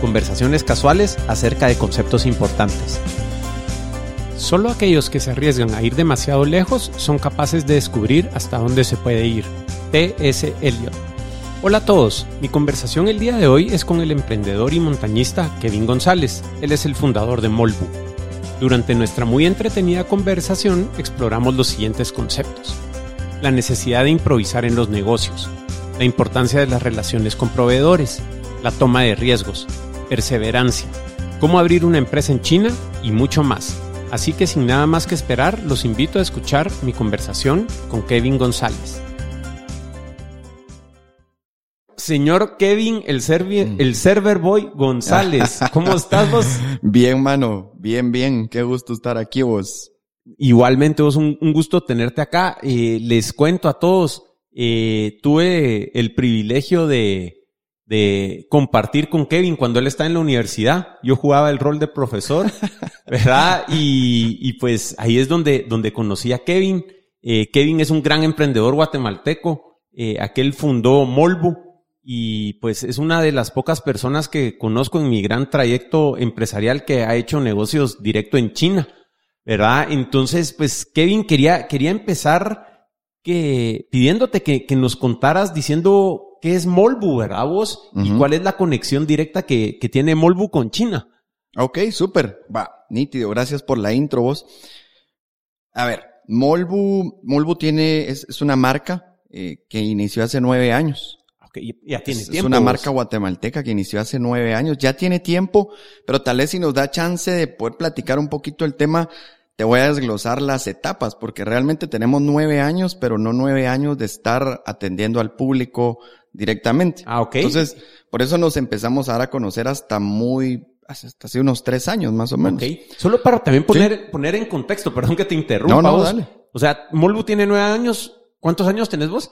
conversaciones casuales acerca de conceptos importantes. Solo aquellos que se arriesgan a ir demasiado lejos son capaces de descubrir hasta dónde se puede ir. T.S. Eliot. Hola a todos, mi conversación el día de hoy es con el emprendedor y montañista Kevin González. Él es el fundador de Molbu. Durante nuestra muy entretenida conversación exploramos los siguientes conceptos. La necesidad de improvisar en los negocios, la importancia de las relaciones con proveedores, la toma de riesgos, perseverancia, cómo abrir una empresa en China y mucho más. Así que sin nada más que esperar, los invito a escuchar mi conversación con Kevin González. Señor Kevin, el, mm. el server boy González, ¿cómo estás vos? Bien, mano, bien, bien, qué gusto estar aquí vos. Igualmente, vos, un, gusto tenerte acá. Eh, les cuento a todos, eh, tuve el privilegio de, de compartir con Kevin cuando él está en la universidad. Yo jugaba el rol de profesor, ¿verdad? Y, y pues ahí es donde, donde conocí a Kevin. Eh, Kevin es un gran emprendedor guatemalteco. Eh, aquel fundó Molbu y pues es una de las pocas personas que conozco en mi gran trayecto empresarial que ha hecho negocios directo en China, ¿verdad? Entonces, pues Kevin quería, quería empezar que, pidiéndote que, que nos contaras diciendo qué es Molbu, ¿verdad vos? ¿Y cuál es la conexión directa que, que tiene Molbu con China? Ok, súper. Va, nítido. Gracias por la intro vos. A ver, Molbu, Molbu tiene, es, es una marca eh, que inició hace nueve años. Okay, ya tiene es, tiempo. Es una marca guatemalteca que inició hace nueve años. Ya tiene tiempo, pero tal vez si nos da chance de poder platicar un poquito el tema, te voy a desglosar las etapas, porque realmente tenemos nueve años, pero no nueve años de estar atendiendo al público, directamente. Ah, ok. Entonces, por eso nos empezamos a dar a conocer hasta muy, hasta hace unos tres años más o menos. Ok. Solo para también poner, poner en contexto, perdón que te interrumpa. No, no, dale. O sea, Molbu tiene nueve años. ¿Cuántos años tenés vos?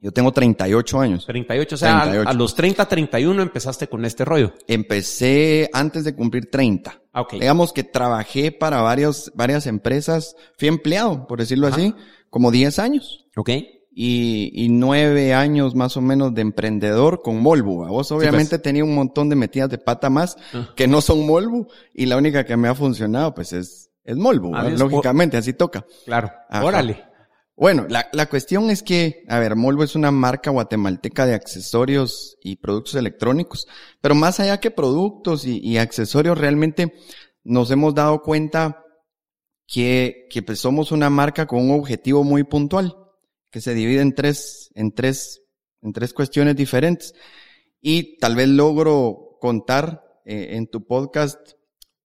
Yo tengo 38 años. 38, o sea, A, los 30, 31 empezaste con este rollo. Empecé antes de cumplir 30. Ah, okay. Digamos que trabajé para varios, varias empresas. Fui empleado, por decirlo así, como 10 años. Ok y, y, nueve años más o menos de emprendedor con Molbu. Vos obviamente tenía un montón de metidas de pata más ah. que no son Molbu y la única que me ha funcionado pues es, es Molbu. Lógicamente, así toca. Claro. Órale. Bueno, la, la cuestión es que, a ver, Molbu es una marca guatemalteca de accesorios y productos electrónicos, pero más allá que productos y, y accesorios, realmente nos hemos dado cuenta que, que pues somos una marca con un objetivo muy puntual que se divide en tres, en tres, en tres cuestiones diferentes. Y tal vez logro contar eh, en tu podcast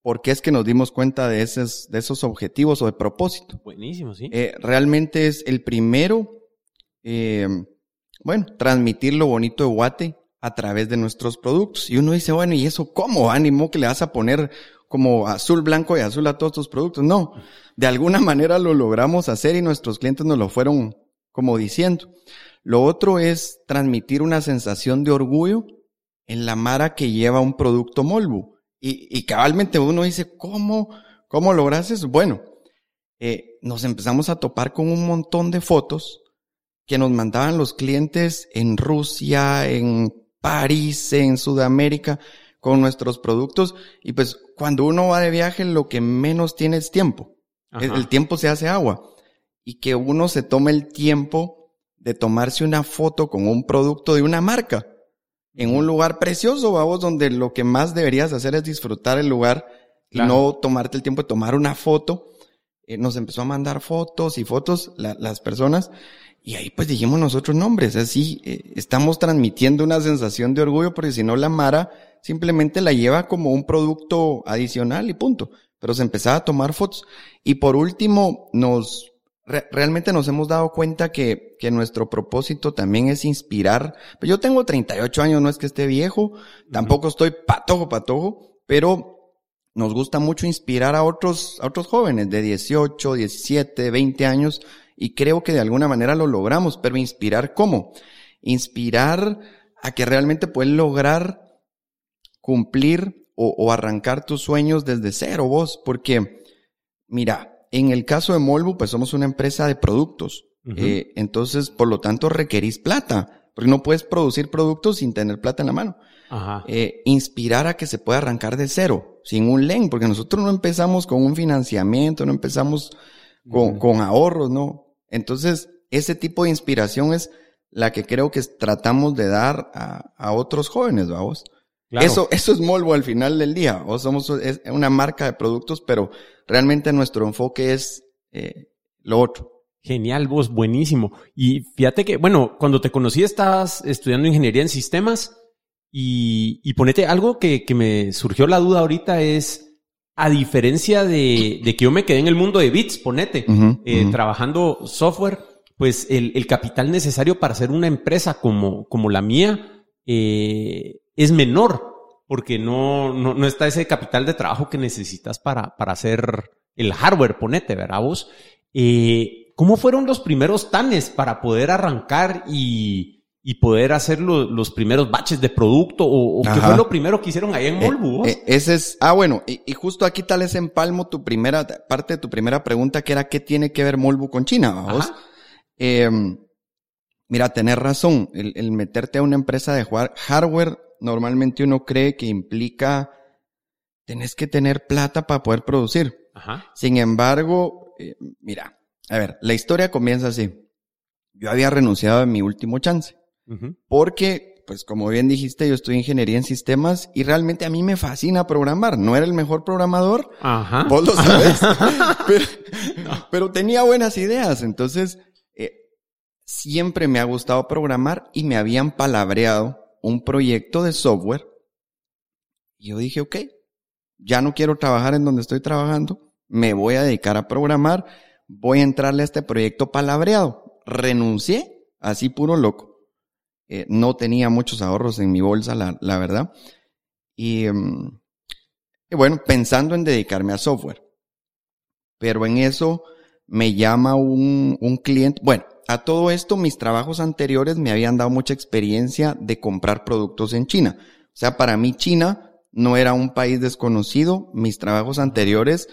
por qué es que nos dimos cuenta de esos, de esos objetivos o de propósito. Buenísimo, sí. Eh, realmente es el primero, eh, bueno, transmitir lo bonito de Guate a través de nuestros productos. Y uno dice, bueno, ¿y eso cómo? Ánimo que le vas a poner como azul, blanco y azul a todos tus productos. No, de alguna manera lo logramos hacer y nuestros clientes nos lo fueron como diciendo. Lo otro es transmitir una sensación de orgullo en la mara que lleva un producto Molbu. Y, y cabalmente uno dice, ¿cómo, cómo logras eso? Bueno, eh, nos empezamos a topar con un montón de fotos que nos mandaban los clientes en Rusia, en París, en Sudamérica, con nuestros productos. Y pues cuando uno va de viaje, lo que menos tiene es tiempo. El tiempo se hace agua y que uno se tome el tiempo de tomarse una foto con un producto de una marca en un lugar precioso, vamos, donde lo que más deberías hacer es disfrutar el lugar y no tomarte el tiempo de tomar una foto. Eh, nos empezó a mandar fotos y fotos las personas y ahí pues dijimos nosotros nombres, así eh, estamos transmitiendo una sensación de orgullo porque si no la Mara simplemente la lleva como un producto adicional y punto. Pero se empezaba a tomar fotos. Y por último, nos realmente nos hemos dado cuenta que, que nuestro propósito también es inspirar. Pues yo tengo 38 años, no es que esté viejo, tampoco estoy patojo, patojo, pero nos gusta mucho inspirar a otros, a otros jóvenes de 18, 17, 20 años y creo que de alguna manera lo logramos, pero inspirar cómo? Inspirar a que realmente pueden lograr cumplir o, arrancar tus sueños desde cero vos, porque mira, en el caso de Molbu, pues somos una empresa de productos. Eh, entonces, por lo tanto, requerís plata, porque no puedes producir productos sin tener plata en la mano. Eh, inspirar a que se pueda arrancar de cero, sin un LEN, porque nosotros no empezamos con un financiamiento, no empezamos con, con ahorros, ¿no? Entonces, ese tipo de inspiración es la que creo que tratamos de dar a, a otros jóvenes, vamos. Eso, eso es Molvo al final del día. O somos una marca de productos, pero realmente nuestro enfoque es eh, lo otro. Genial, vos, buenísimo. Y fíjate que, bueno, cuando te conocí estabas estudiando ingeniería en sistemas y, y ponete algo que, que me surgió la duda ahorita es, a diferencia de, de que yo me quedé en el mundo de bits, ponete, eh, trabajando software, pues el, el, capital necesario para hacer una empresa como, como la mía, eh, es menor, porque no, no, no, está ese capital de trabajo que necesitas para, para hacer el hardware, ponete, ¿verdad vos? Eh, ¿Cómo fueron los primeros tanes para poder arrancar y, y poder hacer los primeros baches de producto? ¿O, qué fue lo primero que hicieron ahí en eh, Molbu? Eh, ese es, ah, bueno, y, y, justo aquí tal vez empalmo tu primera, parte de tu primera pregunta, que era ¿qué tiene que ver Molbu con China? ¿vos? Em, mira, tener razón, el, el meterte a una empresa de hardware normalmente uno cree que implica tenés que tener plata para poder producir. Sin embargo, eh, mira, a ver, la historia comienza así. Yo había renunciado a mi último chance. Porque, pues como bien dijiste, yo estoy en ingeniería en sistemas y realmente a mí me fascina programar. No era el mejor programador. Ajá. Vos lo sabes. pero, tenía buenas ideas. Entonces, eh, siempre me ha gustado programar y me habían palabreado un proyecto de software. Y yo dije, ok, ya no quiero trabajar en donde estoy trabajando, me voy a dedicar a programar, voy a entrarle a este proyecto palabreado. Renuncié, así puro loco. Eh, no tenía muchos ahorros en mi bolsa, la, la verdad. Y, mm, y bueno, pensando en dedicarme a software. Pero en eso me llama un, un cliente, bueno, a todo esto, mis trabajos anteriores me habían dado mucha experiencia de comprar productos en China. O sea, para mí China no era un país desconocido. Mis trabajos anteriores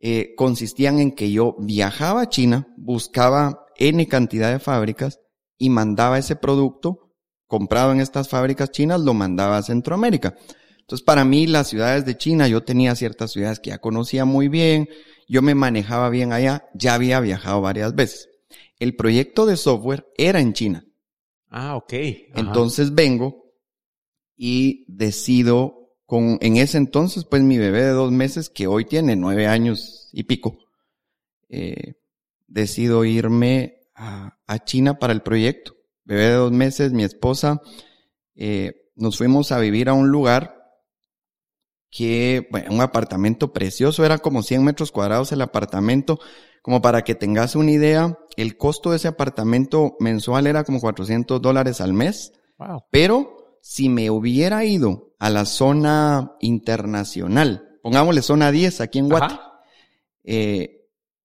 eh, consistían en que yo viajaba a China, buscaba N cantidad de fábricas y mandaba ese producto comprado en estas fábricas chinas, lo mandaba a Centroamérica. Entonces, para mí, las ciudades de China, yo tenía ciertas ciudades que ya conocía muy bien, yo me manejaba bien allá, ya había viajado varias veces el proyecto de software era en China. Ah, ok. Entonces vengo y decido con, en ese entonces, pues mi bebé de dos meses, que hoy tiene nueve años y pico, eh, decido irme a, China para el proyecto. Bebé de dos meses, mi esposa, eh, nos fuimos a vivir a un lugar que, bueno, un apartamento precioso, era como 100 metros cuadrados el apartamento, como para que tengas una idea, el costo de ese apartamento mensual era como 400 dólares al mes. Pero si me hubiera ido a la zona internacional, pongámosle zona 10 aquí en Guate, eh,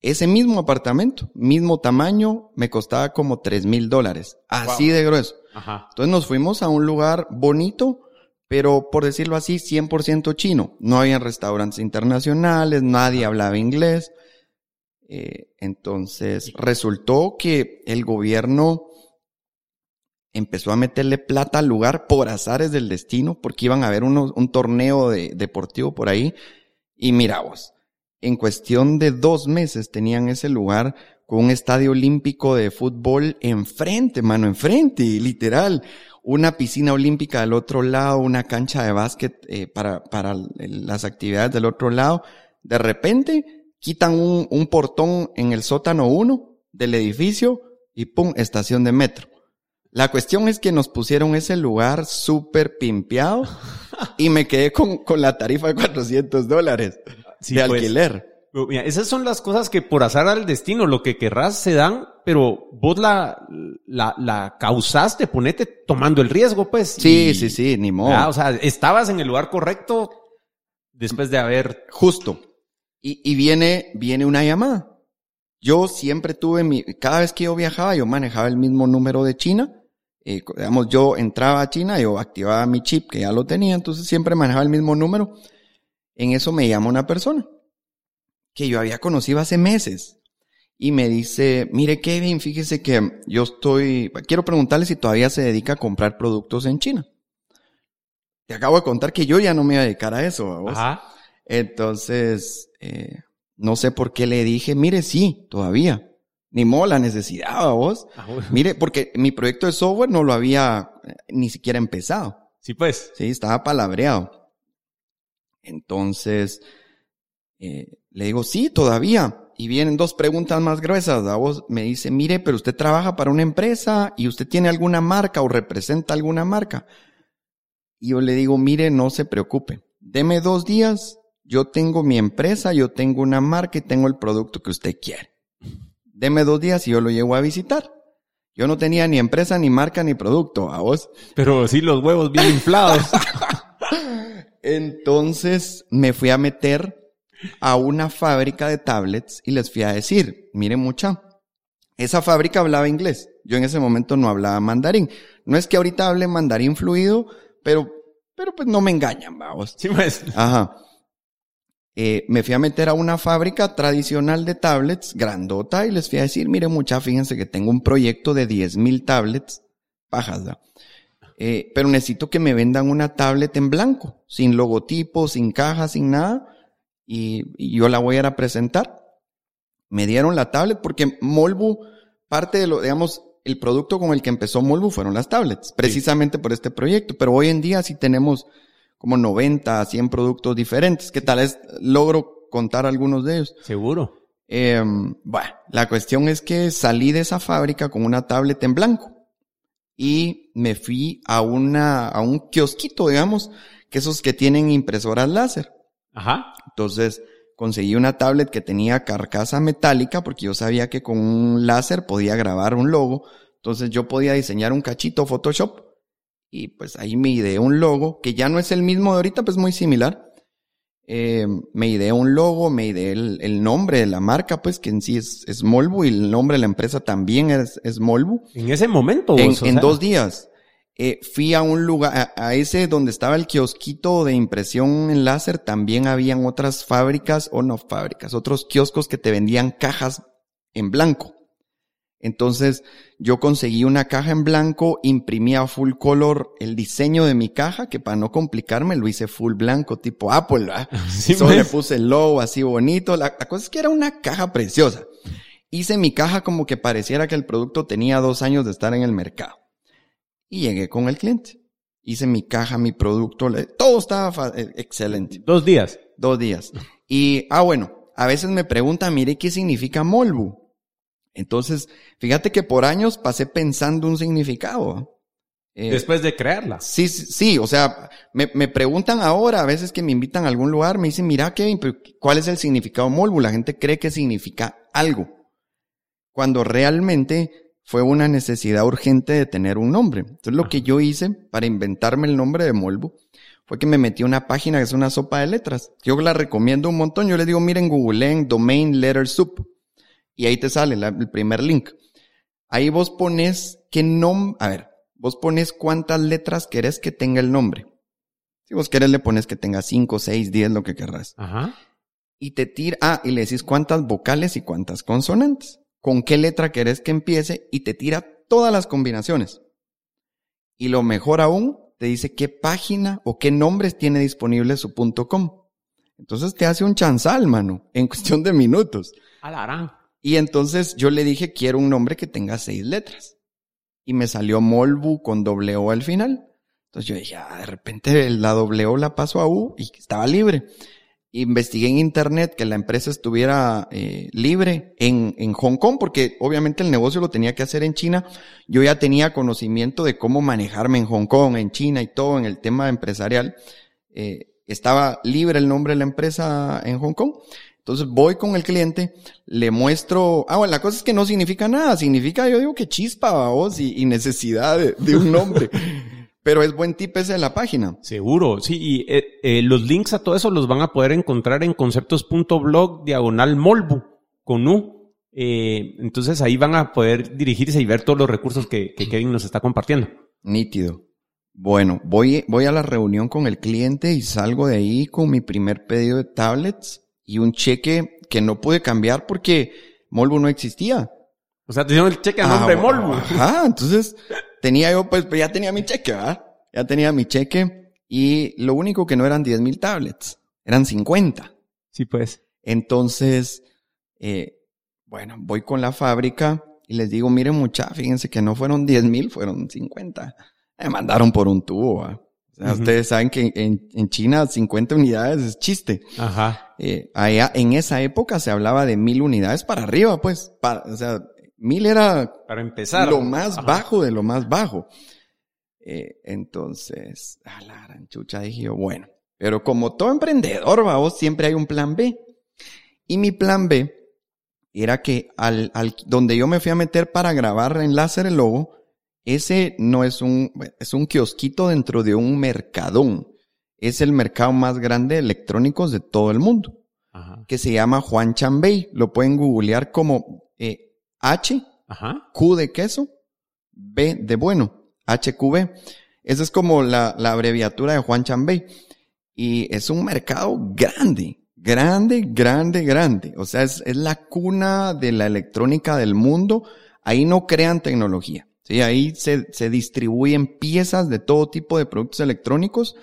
ese mismo apartamento, mismo tamaño, me costaba como 3 mil dólares. Así de grueso. Entonces nos fuimos a un lugar bonito, pero por decirlo así, 100% chino. No había restaurantes internacionales, nadie hablaba inglés. Eh, entonces, resultó que el gobierno empezó a meterle plata al lugar por azares del destino, porque iban a haber un torneo de, deportivo por ahí. Y mira vos, en cuestión de dos meses tenían ese lugar con un estadio olímpico de fútbol enfrente, mano, enfrente, literal. Una piscina olímpica del otro lado, una cancha de básquet eh, para, para las actividades del otro lado. De repente, quitan un, un portón en el sótano 1 del edificio y pum, estación de metro. La cuestión es que nos pusieron ese lugar súper pimpeado y me quedé con, con la tarifa de 400 dólares de pues. alquiler. Mira, esas son las cosas que por azar al destino, lo que querrás se dan, pero vos la, la, la causaste, ponete tomando el riesgo, pues. Sí, sí, sí, ni modo. o sea, estabas en el lugar correcto, Después de haber... Justo. Y, y viene, viene una llamada. Yo siempre tuve mi, cada vez que yo viajaba, yo manejaba el mismo número de China. Eh, digamos, yo entraba a China, yo activaba mi chip, que ya lo tenía, entonces siempre manejaba el mismo número. En eso me llama una persona que yo había conocido hace meses y me dice, mire Kevin, fíjese que yo estoy, quiero preguntarle si todavía se dedica a comprar productos en China. Te acabo de contar que yo ya no me iba a dedicar a eso. Ajá. Entonces, eh, no sé por qué le dije, mire, sí, todavía. Ni modo la necesidad, vos. Ah, mire, porque mi proyecto de software no lo había eh, ni siquiera empezado. Sí, pues. Sí, estaba palabreado. Entonces, eh, le digo, sí, todavía. Y vienen dos preguntas más gruesas. A vos me dice, mire, pero usted trabaja para una empresa y usted tiene alguna marca o representa alguna marca. Y yo le digo, mire, no se preocupe. Deme dos días. Yo tengo mi empresa, yo tengo una marca y tengo el producto que usted quiere. Deme dos días y yo lo llevo a visitar. Yo no tenía ni empresa, ni marca, ni producto. A vos. Pero sí los huevos bien inflados. Entonces me fui a meter a una fábrica de tablets y les fui a decir, miren mucha, esa fábrica hablaba inglés. Yo en ese momento no hablaba mandarín. No es que ahorita hable mandarín fluido, pero, pero pues no me engañan, vamos. Sí, pues. Ajá. Eh, me fui a meter a una fábrica tradicional de tablets, grandota, y les fui a decir, miren mucha, fíjense que tengo un proyecto de 10.000 tablets, pajas, eh, pero necesito que me vendan una tablet en blanco, sin logotipo, sin caja, sin nada, y, yo la voy a ir a presentar. Me dieron la tablet porque Molbu, parte de lo, digamos, el producto con el que empezó Molbu fueron las tablets, precisamente por este proyecto, pero hoy en día sí tenemos como 90 a 100 productos diferentes, que tal vez logro contar algunos de ellos. Seguro. Em, bueno, la cuestión es que salí de esa fábrica con una tablet en blanco y me fui a una, a un kiosquito, digamos, que esos que tienen impresoras láser. Ajá. Entonces conseguí una tablet que tenía carcasa metálica porque yo sabía que con un láser podía grabar un logo. Entonces yo podía diseñar un cachito Photoshop y pues ahí me ideé un logo que ya no es el mismo de ahorita, pues muy similar. Eh, me ideé un logo, me ideé el, nombre de la marca, pues que en sí es, es Molbu y el nombre de la empresa también es, es Molbu. En ese momento, en, en dos días. Eh, fui a un lugar, a, ese donde estaba el kiosquito de impresión en láser, también habían otras fábricas, o no fábricas, otros kioscos que te vendían cajas en blanco. Entonces yo conseguí una caja en blanco, imprimía full color el diseño de mi caja, que para no complicarme lo hice full blanco, tipo Apple, ¿verdad? Solo le puse el logo así bonito. La, la cosa es que era una caja preciosa. Hice mi caja como que pareciera que el producto tenía dos años de estar en el mercado y llegué con el cliente. Hice mi caja, mi producto, todo estaba eh, excelente. Dos días. Dos días. Y, ah, bueno, a veces me preguntan, mire, ¿qué significa Molbu? Entonces, fíjate que por años pasé pensando un significado. Eh, Después de crearla. Sí, sí, o sea, me, me, preguntan ahora, a veces que me invitan a algún lugar, me dicen, mira, Kevin, ¿cuál es el significado Molbu? La gente cree que significa algo. Cuando realmente fue una necesidad urgente de tener un nombre. Entonces lo que yo hice para inventarme el nombre de Molbu fue que me metí a una página que es una sopa de letras. Yo la recomiendo un montón. Yo les digo, miren, googleen Domain Letter Soup. Y ahí te sale el primer link. Ahí vos pones qué nombre, a ver, vos pones cuántas letras querés que tenga el nombre. Si vos querés le pones que tenga 5, 6, 10, lo que querrás. Ajá. Y te tira, ah, y le decís cuántas vocales y cuántas consonantes con qué letra querés que empiece y te tira todas las combinaciones. Y lo mejor aún, te dice qué página o qué nombres tiene disponible su punto .com. Entonces te hace un chanzal, mano, en cuestión de minutos. Alarán. Y entonces yo le dije, quiero un nombre que tenga seis letras. Y me salió Molbu con doble O al final. Entonces yo dije, ah, de repente la doble O la paso a U y estaba libre investigué en internet que la empresa estuviera eh, libre en, en Hong Kong, porque obviamente el negocio lo tenía que hacer en China. Yo ya tenía conocimiento de cómo manejarme en Hong Kong, en China y todo en el tema empresarial. Eh, estaba libre el nombre de la empresa en Hong Kong. Entonces voy con el cliente, le muestro, ah, bueno, la cosa es que no significa nada, significa, yo digo que chispa, vos, y, y necesidad de, de un nombre. Pero es buen tip ese de la página. Seguro, sí. Y eh, eh, los links a todo eso los van a poder encontrar en conceptos.blog diagonal molbu con U. Eh, entonces ahí van a poder dirigirse y ver todos los recursos que, que Kevin nos está compartiendo. Nítido. Bueno, voy, voy a la reunión con el cliente y salgo de ahí con mi primer pedido de tablets y un cheque que no pude cambiar porque Molbu no existía. O sea, te dieron el cheque a nombre de Ah, Molbu. Ajá, entonces tenía yo, pues ya tenía mi cheque, ¿verdad? Ya tenía mi cheque y lo único que no eran 10 mil tablets, eran 50. Sí, pues. Entonces, eh, bueno, voy con la fábrica y les digo, miren mucha, fíjense que no fueron 10 mil, fueron 50. Me mandaron por un tubo, ¿va? O sea, ustedes saben que en, en China 50 unidades es chiste. Ajá. Eh, allá, en esa época se hablaba de mil unidades para arriba, pues. Para, o sea, mil era Para empezar. lo más Ajá. bajo de lo más bajo. Eh, entonces, a la gran chucha dije yo, bueno, pero como todo emprendedor, vos siempre hay un plan B. Y mi plan B era que al, al, donde yo me fui a meter para grabar en láser el logo, ese no es un, es un kiosquito dentro de un mercadón. Es el mercado más grande de electrónicos de todo el mundo, Ajá. que se llama Juan Chambey. Lo pueden googlear como eh, H Ajá. Q de queso, B de bueno, HQB. Esa es como la, la abreviatura de Juan Chambey. Y es un mercado grande, grande, grande, grande. O sea, es, es la cuna de la electrónica del mundo. Ahí no crean tecnología. Sí, ahí se, se distribuyen piezas de todo tipo de productos electrónicos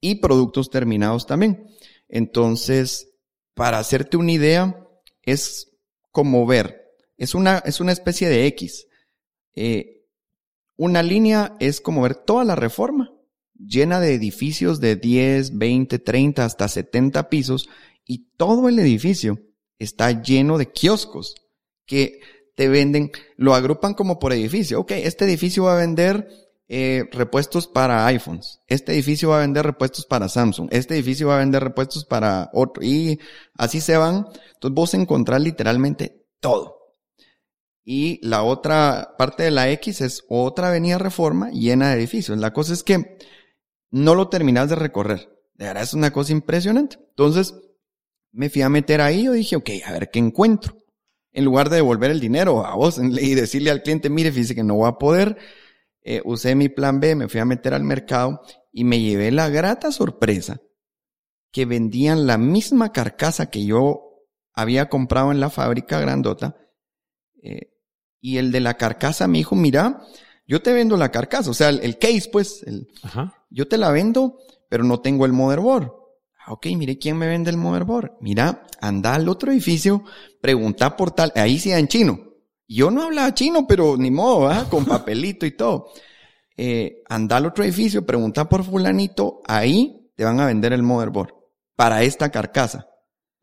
y productos terminados también. Entonces, para hacerte una idea, es como ver, es una, es una especie de X. Eh, una línea es como ver toda la reforma, llena de edificios de 10, 20, 30, hasta 70 pisos, y todo el edificio está lleno de kioscos que te venden, lo agrupan como por edificio. Ok, este edificio va a vender eh, repuestos para iPhones. Este edificio va a vender repuestos para Samsung. Este edificio va a vender repuestos para otro. Y así se van. Entonces vos encontrás literalmente todo. Y la otra parte de la X es otra avenida Reforma llena de edificios. La cosa es que no lo terminas de recorrer. De verdad es una cosa impresionante. Entonces me fui a meter ahí. Yo dije, ok, a ver qué encuentro. En lugar de devolver el dinero a vos y decirle al cliente, mire, fíjese que no voy a poder. Eh, usé mi plan B, me fui a meter al mercado y me llevé la grata sorpresa que vendían la misma carcasa que yo había comprado en la fábrica grandota. Eh, y el de la carcasa me dijo, mira, yo te vendo la carcasa, o sea, el, el case, pues, el, Ajá. yo te la vendo, pero no tengo el motherboard. Ok, mire quién me vende el motherboard. Mira, anda al otro edificio, pregunta por tal, ahí sí en chino. Yo no hablaba chino, pero ni modo, ¿ah? con papelito y todo. Eh, anda al otro edificio, pregunta por fulanito, ahí te van a vender el motherboard para esta carcasa.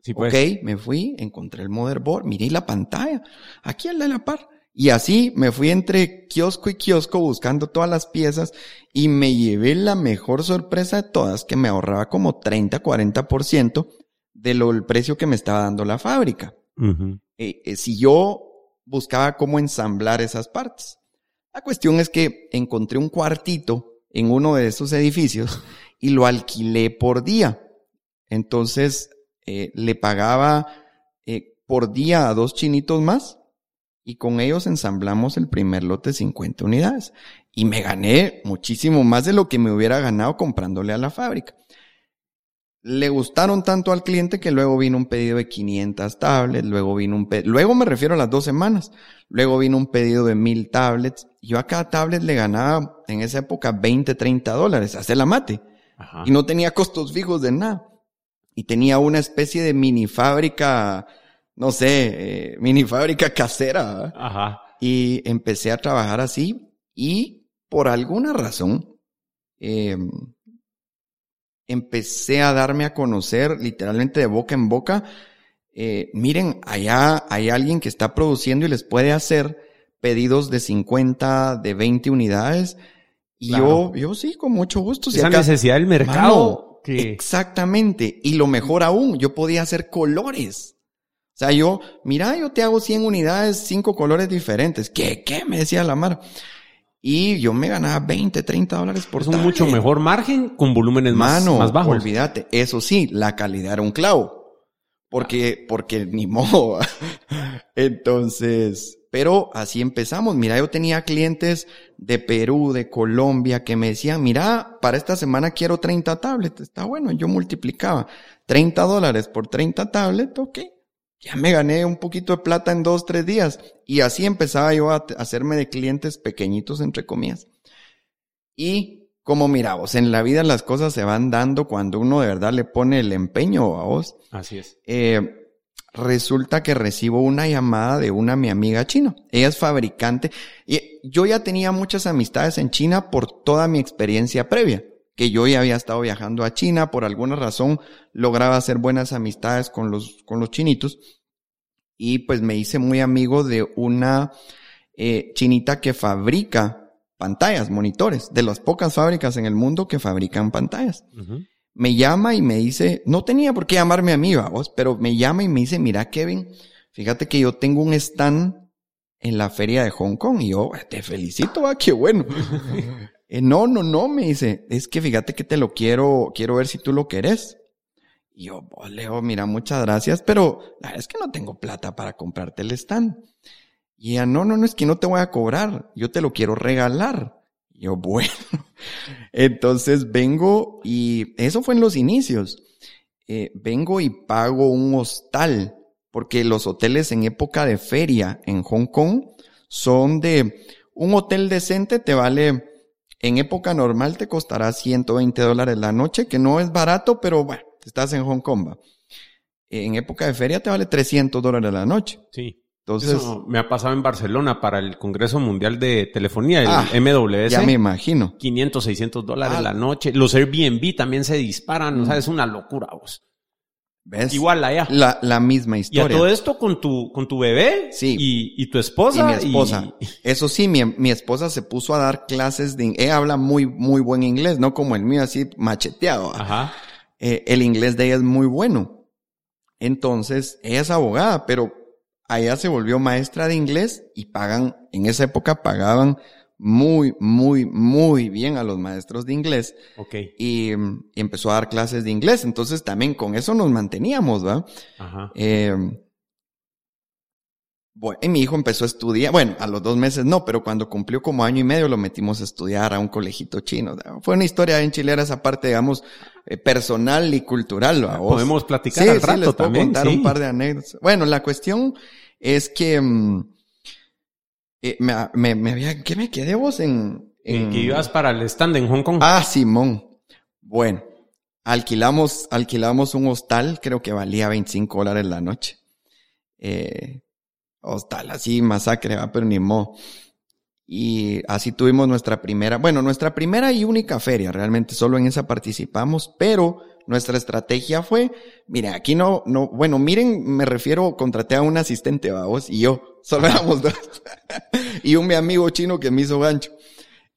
Sí, pues. Ok, me fui, encontré el motherboard, miré la pantalla, aquí al de la par. Y así me fui entre kiosco y kiosco buscando todas las piezas y me llevé la mejor sorpresa de todas que me ahorraba como 30, 40% de lo, el precio que me estaba dando la fábrica. Eh, eh, si yo buscaba cómo ensamblar esas partes. La cuestión es que encontré un cuartito en uno de esos edificios y lo alquilé por día. Entonces, eh, le pagaba por día a dos chinitos más y con ellos ensamblamos el primer lote de 50 unidades. Y me gané muchísimo más de lo que me hubiera ganado comprándole a la fábrica. Le gustaron tanto al cliente que luego vino un pedido de 500 tablets, luego vino un pedido, luego me refiero a las dos semanas, luego vino un pedido de 1000 tablets. Yo a cada tablet le ganaba en esa época 20, 30 dólares, hacer la mate. Ajá. Y no tenía costos fijos de nada. Y tenía una especie de mini fábrica, no sé, eh, mini fábrica casera. ¿verdad? Ajá. Y empecé a trabajar así y por alguna razón eh, empecé a darme a conocer literalmente de boca en boca. Eh, miren, allá hay alguien que está produciendo y les puede hacer pedidos de 50, de 20 unidades. Y Claro. yo, yo sí, con mucho gusto. Si Esa acá- necesidad del mercado. Mano, que... Exactamente. Y lo mejor aún, yo podía hacer colores. O sea, yo, mira, yo te hago 100 unidades, 5 colores diferentes. ¿Qué? ¿Qué? Me decía la Mar. Y yo me ganaba 20, 30 dólares por Es un mucho mejor margen con volúmenes más, Mano, más bajos. olvídate. Eso sí, la calidad era un clavo. Porque, porque ni modo. Entonces, pero así empezamos. Mira, yo tenía clientes de Perú, de Colombia, que me decían, mira, para esta semana quiero 30 tablets. Está bueno, yo multiplicaba 30 dólares por 30 tablets, ok. Ya me gané un poquito de plata en dos, tres días. Y así empezaba yo a hacerme de clientes pequeñitos, entre comillas. Y como mira vos, en la vida las cosas se van dando cuando uno de verdad le pone el empeño a vos. Así es. Eh, resulta que recibo una llamada de una mi amiga china. Ella es fabricante y yo ya tenía muchas amistades en China por toda mi experiencia previa, que yo ya había estado viajando a China, por alguna razón lograba hacer buenas amistades con los, con los chinitos y pues me hice muy amigo de una eh, chinita que fabrica pantallas, monitores, de las pocas fábricas en el mundo que fabrican pantallas. Me llama y me dice, no tenía por qué llamarme a mí, vos, pero me llama y me dice, mira Kevin, fíjate que yo tengo un stand en la feria de Hong Kong y yo, te felicito, va, qué bueno. Eh, no, no, no, me dice, es que fíjate que te lo quiero, quiero ver si tú lo querés. Y yo, "Oh, Leo, mira, muchas gracias, pero la verdad es que no tengo plata para comprarte el stand. Y ella, no, no, no, es que no te voy a cobrar, yo te lo quiero regalar. Yo, bueno. Entonces vengo y eso fue en los inicios. Eh, vengo y pago un hostal, porque los hoteles en época de feria en Hong Kong son de un hotel decente te vale, en época normal te costará 120 dólares la noche, que no es barato, pero bueno, estás en Hong Kong, va. En época de feria te vale 300 dólares la noche. Sí. Entonces, Eso me ha pasado en Barcelona para el Congreso Mundial de Telefonía, el Ah, MWC. ya me imagino. 500, 600 dólares Ah. la noche. Los Airbnb también se disparan. O Mm. sea, es una locura, vos. ¿Ves? Igual allá. La, la misma Y a historia. todo esto con tu, con tu bebé. Sí. Y, y tu esposa. y mi esposa. y- Eso sí, mi, mi esposa se puso a dar clases de... Ella habla muy, muy buen inglés, no como el mío así macheteado. Ajá. Eh, el inglés de ella es muy bueno. Entonces, ella es abogada, pero allá se volvió maestra de inglés y pagan, en esa época pagaban muy, muy, muy bien a los maestros de inglés Ok. y, y empezó a dar clases de inglés. Entonces también con eso nos manteníamos, ¿va? Ajá. Eh, bueno, y mi hijo empezó a estudiar, bueno, a los dos meses no, pero cuando cumplió como año y medio lo metimos a estudiar a un colegito chino. Fue una historia en chilera esa parte, digamos, eh, personal y cultural. ¿va? Podemos platicar Sí, al sí, rato les puedo también. contar sí. un par de anécdotas. Bueno, la cuestión es que mm, eh, me, me, me había, ¿qué me quedé vos en? En- que ibas para el stand en Hong Kong. Ah, Simón. Bueno, alquilamos, alquilamos un hostal, creo que valía 25 dólares la noche. Eh, hostal así, masacre, ¿va? pero ni modo. Y así tuvimos nuestra primera, bueno, nuestra primera y única feria, realmente solo en esa participamos, pero nuestra estrategia fue, mire, aquí no, no, bueno, miren, me refiero, contraté a un asistente, vos, y yo, solo éramos dos. y un mi amigo chino que me hizo gancho.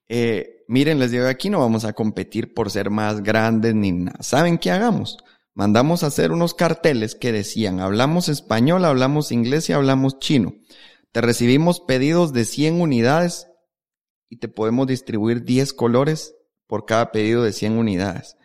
Eh, miren, les digo, aquí no vamos a competir por ser más grandes ni nada. ¿Saben qué hagamos? Mandamos a hacer unos carteles que decían, hablamos español, hablamos inglés y hablamos chino. Te recibimos pedidos de 100 unidades y te podemos distribuir 10 colores por cada pedido de 100 unidades.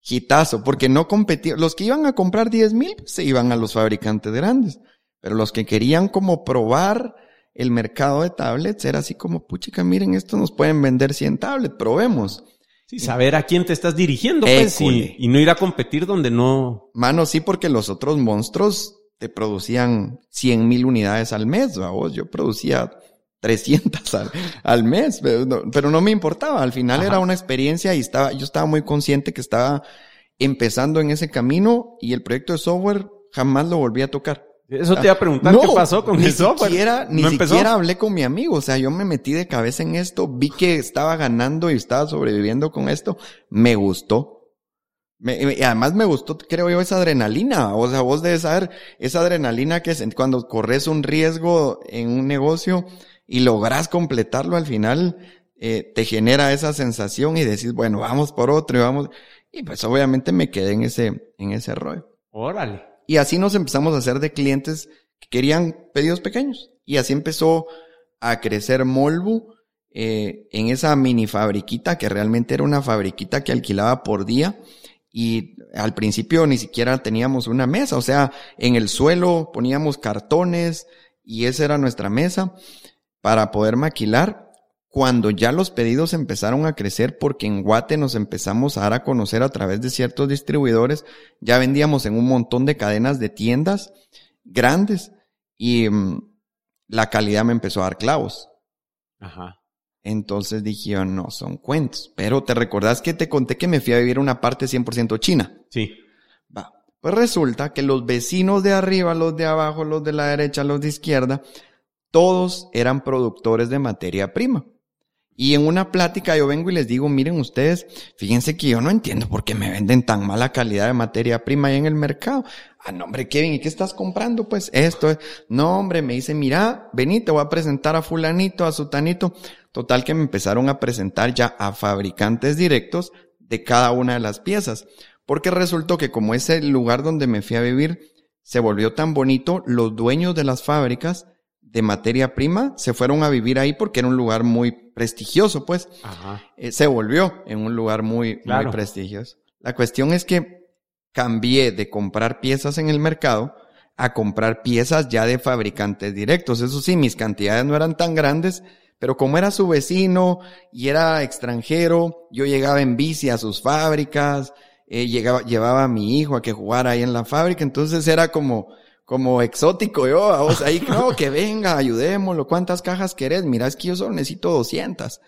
Gitazo, porque no competían. Los que iban a comprar 10 mil se iban a los fabricantes grandes. Pero los que querían como probar el mercado de tablets era así como, puchica, miren, esto nos pueden vender 100 tablets, probemos. Sí, saber a quién te estás dirigiendo, pues, y, no ir a competir donde no. Mano, sí, porque los otros monstruos te producían 100 mil unidades al mes, vos. Yo producía 300 al, al mes, pero no, pero no me importaba. Al final Ajá. era una experiencia y estaba, yo estaba muy consciente que estaba empezando en ese camino y el proyecto de software jamás lo volví a tocar. Eso te iba a preguntar qué pasó con el software. Siquiera, ni siquiera hablé con mi amigo. O sea, yo me metí de cabeza en esto, vi que estaba ganando y estaba sobreviviendo con esto. Me gustó. Me- y además me gustó, creo yo, esa adrenalina. O sea, vos debes saber esa adrenalina que es cuando corres un riesgo en un negocio y logras completarlo al final, eh, te genera esa sensación y decís, bueno, vamos por otro y vamos. Y pues obviamente me quedé en ese, en ese rollo. Órale. Y así nos empezamos a hacer de clientes que querían pedidos pequeños. Y así empezó a crecer Molbu. eh, en esa mini fabriquita, que realmente era una fabriquita que alquilaba por día. Y al principio ni siquiera teníamos una mesa, o sea, en el suelo poníamos cartones y esa era nuestra mesa para poder maquilar cuando ya los pedidos empezaron a crecer porque en Guate nos empezamos a dar a conocer a través de ciertos distribuidores, ya vendíamos en un montón de cadenas de tiendas grandes y mm, la calidad me empezó a dar clavos. Ajá. Entonces dije yo, no, son cuentos. Pero te recordás que te conté que me fui a vivir una parte 100% china. Sí. Va. Pues resulta que los vecinos de arriba, los de abajo, los de la derecha, los de izquierda, todos eran productores de materia prima. Y en una plática yo vengo y les digo, miren ustedes, fíjense que yo no entiendo por qué me venden tan mala calidad de materia prima ahí en el mercado. Ah, no, hombre, Kevin, ¿y qué estás comprando? Pues esto es. No, hombre, me dice, mira, vení, te voy a presentar a fulanito, a sutanito. Total que me empezaron a presentar ya a fabricantes directos de cada una de las piezas. Porque resultó que como ese lugar donde me fui a vivir se volvió tan bonito, los dueños de las fábricas de materia prima se fueron a vivir ahí porque era un lugar muy prestigioso, pues. Eh, se volvió en un lugar muy, muy prestigioso. La cuestión es que cambié de comprar piezas en el mercado a comprar piezas ya de fabricantes directos. Eso sí, mis cantidades no eran tan grandes, pero como era su vecino y era extranjero, yo llegaba en bici a sus fábricas, eh, llegaba, llevaba a mi hijo a que jugara ahí en la fábrica, entonces era como, como exótico yo, a vos ahí, no, que venga, ayudémoslo, ¿cuántas cajas querés? Mira, es que yo solo necesito 200.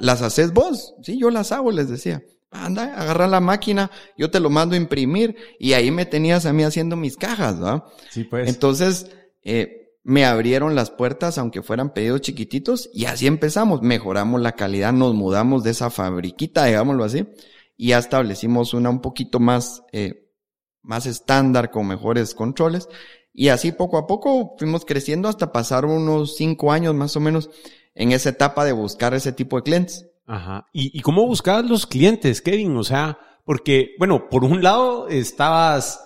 ¿Las haces vos? Sí, yo las hago, les decía. Anda, agarra la máquina, yo te lo mando a imprimir y ahí me tenías a mí haciendo mis cajas, ¿va? Sí, pues. Entonces, eh, me abrieron las puertas, aunque fueran pedidos chiquititos, y así empezamos. Mejoramos la calidad, nos mudamos de esa fabriquita, digámoslo así, y ya establecimos una un poquito más, eh, más estándar, con mejores controles. Y así poco a poco fuimos creciendo hasta pasar unos cinco años más o menos en esa etapa de buscar ese tipo de clientes. Ajá. ¿Y, cómo buscabas los clientes, Kevin? O sea, porque, bueno, por un lado estabas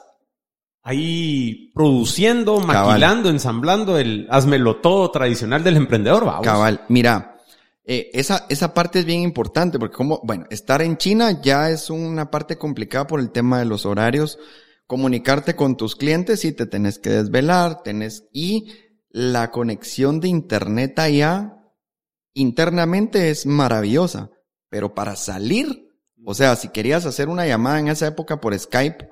ahí produciendo, maquilando, ensamblando el hazmelo todo tradicional del emprendedor, vamos. Cabal, mira, eh, esa, esa parte es bien importante porque como, bueno, estar en China ya es una parte complicada por el tema de los horarios comunicarte con tus clientes y te tenés que desvelar, tenés, y la conexión de internet allá internamente es maravillosa, pero para salir, o sea, si querías hacer una llamada en esa época por Skype,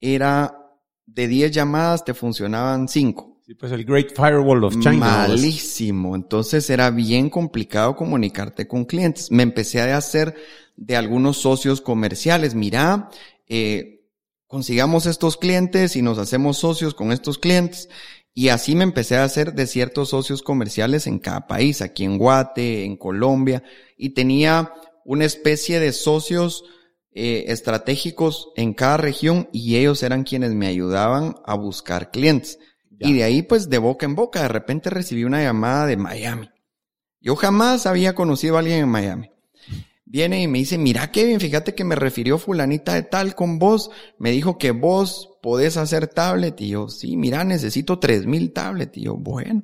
era de 10 llamadas te funcionaban 5. Sí, pues el Great Firewall of China. Malísimo. Entonces era bien complicado comunicarte con clientes. Me empecé a hacer de algunos socios comerciales. Mira, eh, consigamos estos clientes y nos hacemos socios con estos clientes. Y así me empecé a hacer de ciertos socios comerciales en cada país, aquí en Guate, en Colombia, y tenía una especie de socios eh, estratégicos en cada región y ellos eran quienes me ayudaban a buscar clientes. Y de ahí, pues, de boca en boca, de repente recibí una llamada de Miami. Yo jamás había conocido a alguien en Miami viene y me dice, mira Kevin, fíjate que me refirió fulanita de tal con vos, me dijo que vos podés hacer tablet y yo, sí, mira, necesito tres mil tablet y yo, bueno.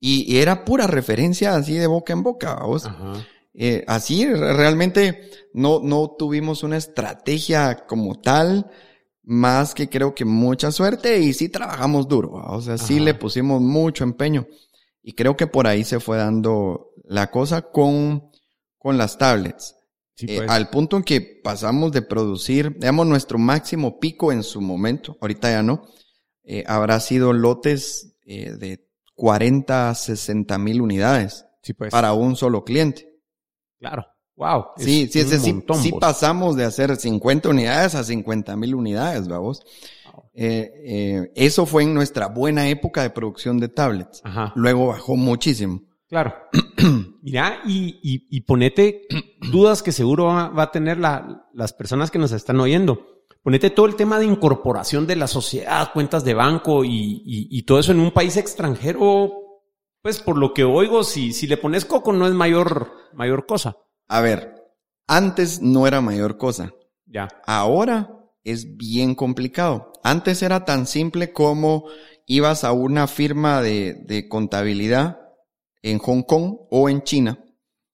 Y, era pura referencia así de boca en boca, vos. Eh, así realmente no, no tuvimos una estrategia como tal, más que creo que mucha suerte y sí trabajamos duro, o sea, sí le pusimos mucho empeño. Y creo que por ahí se fue dando la cosa con con las tablets. Eh, pues. al punto en que pasamos de producir, digamos, nuestro máximo pico en su momento, ahorita ya no, eh, habrá sido lotes eh, de 40 a 60 mil unidades pues. para un solo cliente. Claro. Wow. Sí, sí, sí, sí, pasamos de hacer 50 unidades a 50 mil unidades, vamos. eso fue en nuestra buena época de producción de tablets. Luego bajó muchísimo. Claro. Mira, y, y, ponete dudas que seguro va, a tener las personas que nos están oyendo. Ponete todo el tema de incorporación de la sociedad, cuentas de banco y, y, todo eso en un país extranjero. Pues por lo que oigo, si, si le pones coco no es mayor, mayor cosa. A ver, antes no era mayor cosa. Ya. Ahora es bien complicado. Antes era tan simple como ibas a una firma de, de contabilidad en Hong Kong o en China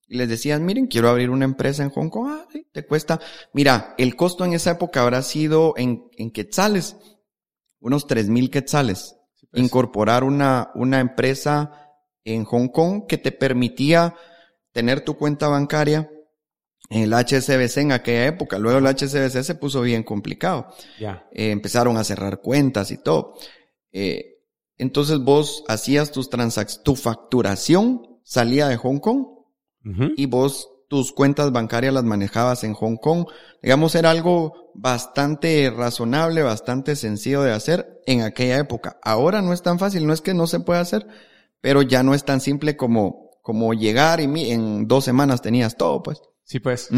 y les decías, miren, quiero abrir una empresa en Hong Kong, ah, sí, te cuesta, mira, el costo en esa época habrá sido en, en quetzales, unos tres mil quetzales, pues. incorporar una, una empresa en Hong Kong que te permitía tener tu cuenta bancaria en el HSBC en aquella época. Luego el HSBC se puso bien complicado. Ya. Eh, empezaron a cerrar cuentas y todo. Eh, entonces vos hacías tus transacciones, tu facturación salía de Hong Kong y vos tus cuentas bancarias las manejabas en Hong Kong. Digamos, era algo bastante razonable, bastante sencillo de hacer en aquella época. Ahora no es tan fácil, no es que no se pueda hacer, pero ya no es tan simple como, como llegar y en dos semanas tenías todo, pues. Sí, pues.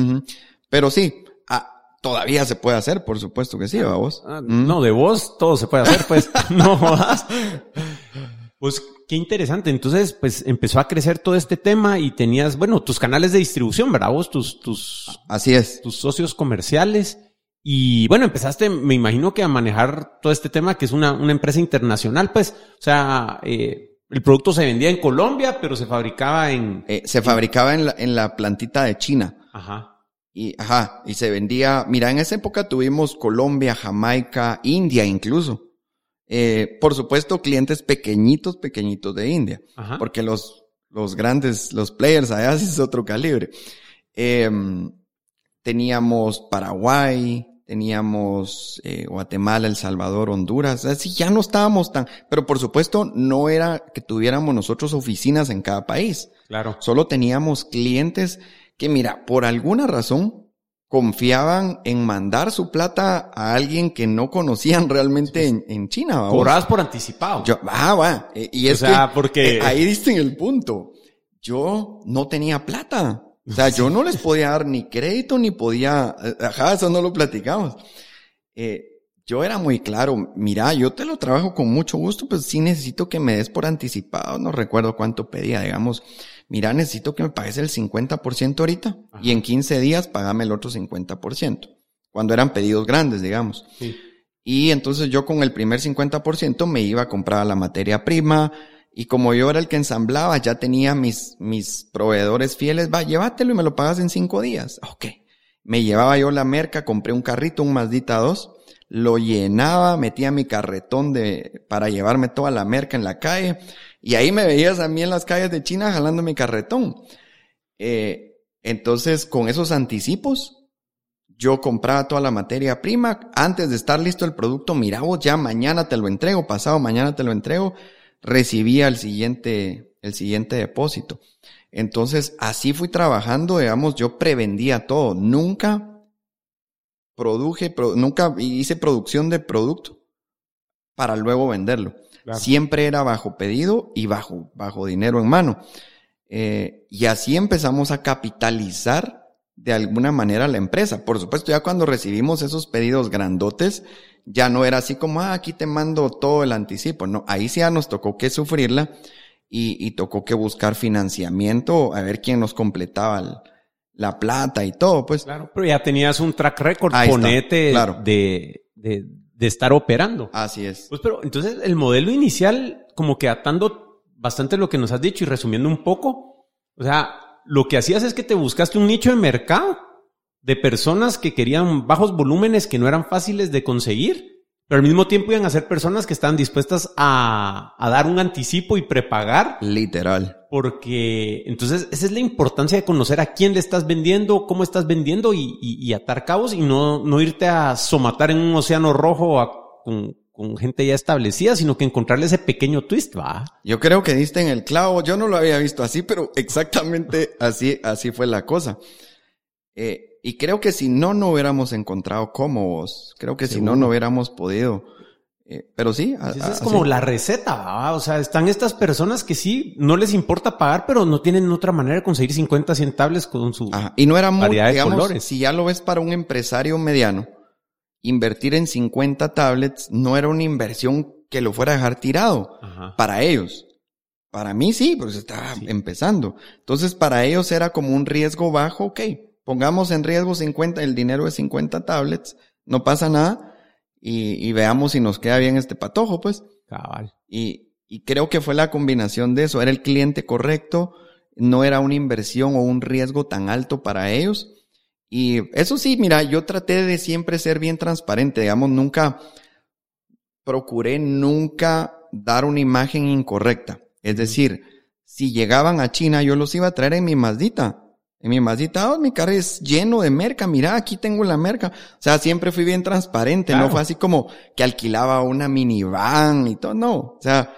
Pero sí, ah, todavía se puede hacer, por supuesto que sí, ¿va vos? Ah, Mm. No, de vos todo se puede hacer, pues. no jodas. Pues qué interesante. Entonces, pues empezó a crecer todo este tema y tenías, bueno, tus canales de distribución, ¿verdad? Vos, tus, tus, Así es. tus socios comerciales. Y bueno, empezaste, me imagino que a manejar todo este tema, que es una, una empresa internacional, pues. O sea, eh, el producto se vendía en Colombia, pero se fabricaba en. Eh, se fabricaba en la, en la plantita de China. Ajá. Y, ajá, y se vendía, mira, en esa época tuvimos Colombia, Jamaica, India incluso. Eh, por supuesto, clientes pequeñitos, pequeñitos de India. Ajá. Porque los, los grandes, los players allá es otro calibre. Eh, teníamos Paraguay, teníamos eh, Guatemala, El Salvador, Honduras. Así ya no estábamos tan, pero por supuesto no era que tuviéramos nosotros oficinas en cada país. Claro. Solo teníamos clientes que, mira, por alguna razón confiaban en mandar su plata a alguien que no conocían realmente en, en China. ¿va por anticipado. Yo, ah, va. eh, Y O es sea, que porque- eh, ahí diste en el punto. Yo no tenía plata. O sea, yo no les podía dar ni crédito ni podía, eh, ajá, eso no lo platicamos. Eh, yo era muy claro, mira, yo te lo trabajo con mucho gusto, pues sí necesito que me des por anticipado, no recuerdo cuánto pedía, digamos, mira, necesito que me pagues el 50% ahorita Ajá. y en 15 días pagame el otro 50%, cuando eran pedidos grandes, digamos. Sí. Y entonces yo con el primer 50% me iba a comprar la materia prima y como yo era el que ensamblaba, ya tenía mis, mis proveedores fieles, va, llévatelo y me lo pagas en cinco días. Ok. Me llevaba yo la merca, compré un carrito, un Mazdita 2, lo llenaba, metía mi carretón de, para llevarme toda la merca en la calle y ahí me veías a mí en las calles de China jalando mi carretón. Eh, entonces, con esos anticipos, yo compraba toda la materia prima. Antes de estar listo el producto, mira vos, ya mañana te lo entrego, pasado mañana te lo entrego, recibía el siguiente, el siguiente depósito. Entonces, así fui trabajando, digamos, yo prevendía todo. Nunca produje, pro- nunca hice producción de producto para luego venderlo. Claro. Siempre era bajo pedido y bajo, bajo dinero en mano. Eh, y así empezamos a capitalizar de alguna manera la empresa. Por supuesto, ya cuando recibimos esos pedidos grandotes, ya no era así como, ah, aquí te mando todo el anticipo. No, ahí sí ya nos tocó que sufrirla y, y tocó que buscar financiamiento, a ver quién nos completaba el- la plata y todo, pues. Claro, pero ya tenías un track record, Ahí está, ponete, claro. de, de, de estar operando. Así es. Pues pero entonces el modelo inicial, como que atando bastante lo que nos has dicho y resumiendo un poco, o sea, lo que hacías es que te buscaste un nicho de mercado de personas que querían bajos volúmenes que no eran fáciles de conseguir, pero al mismo tiempo iban a ser personas que estaban dispuestas a, a dar un anticipo y prepagar Literal. porque entonces esa es la importancia de conocer a quién le estás vendiendo, cómo estás vendiendo y, y- y atar cabos y no, no irte a somatar en un océano rojo a- con, con gente ya establecida, sino que encontrarle ese pequeño twist, va. Yo creo que diste en el clavo. Yo no lo había visto así, pero exactamente así, así fue la cosa. Eh, y creo que si no, no hubiéramos encontrado cómo vos. Creo que si no, no hubiéramos podido. Eh, pero sí, a- Esa es como así. la receta, va. O sea, están estas personas que sí, no les importa pagar, pero no tienen otra manera de conseguir 50, 100 tablets con su... Ajá. Y no era muy, Variedad de digamos, colores. si ya lo ves para un empresario mediano, invertir en 50 tablets no era una inversión que lo fuera a dejar tirado. Ajá. Para ellos. Para mí sí, pues estaba Sí. empezando. Entonces para ellos era como un riesgo bajo, ok, pongamos en riesgo 50, el dinero de 50 tablets, no pasa nada y, y veamos si nos queda bien este patojo, pues. Cabal. Y, y creo que fue la combinación de eso, era el cliente correcto, no era una inversión o un riesgo tan alto para ellos. Y eso sí, mira, yo traté de siempre ser bien transparente, digamos, nunca procuré nunca dar una imagen incorrecta. Es decir, si llegaban a China, yo los iba a traer en mi Mazdita. En mi Mazdita, oh, mi carro es lleno de merca, mira, aquí tengo la merca. O sea, siempre fui bien transparente, no fue así como que alquilaba una minivan y todo, no. O sea,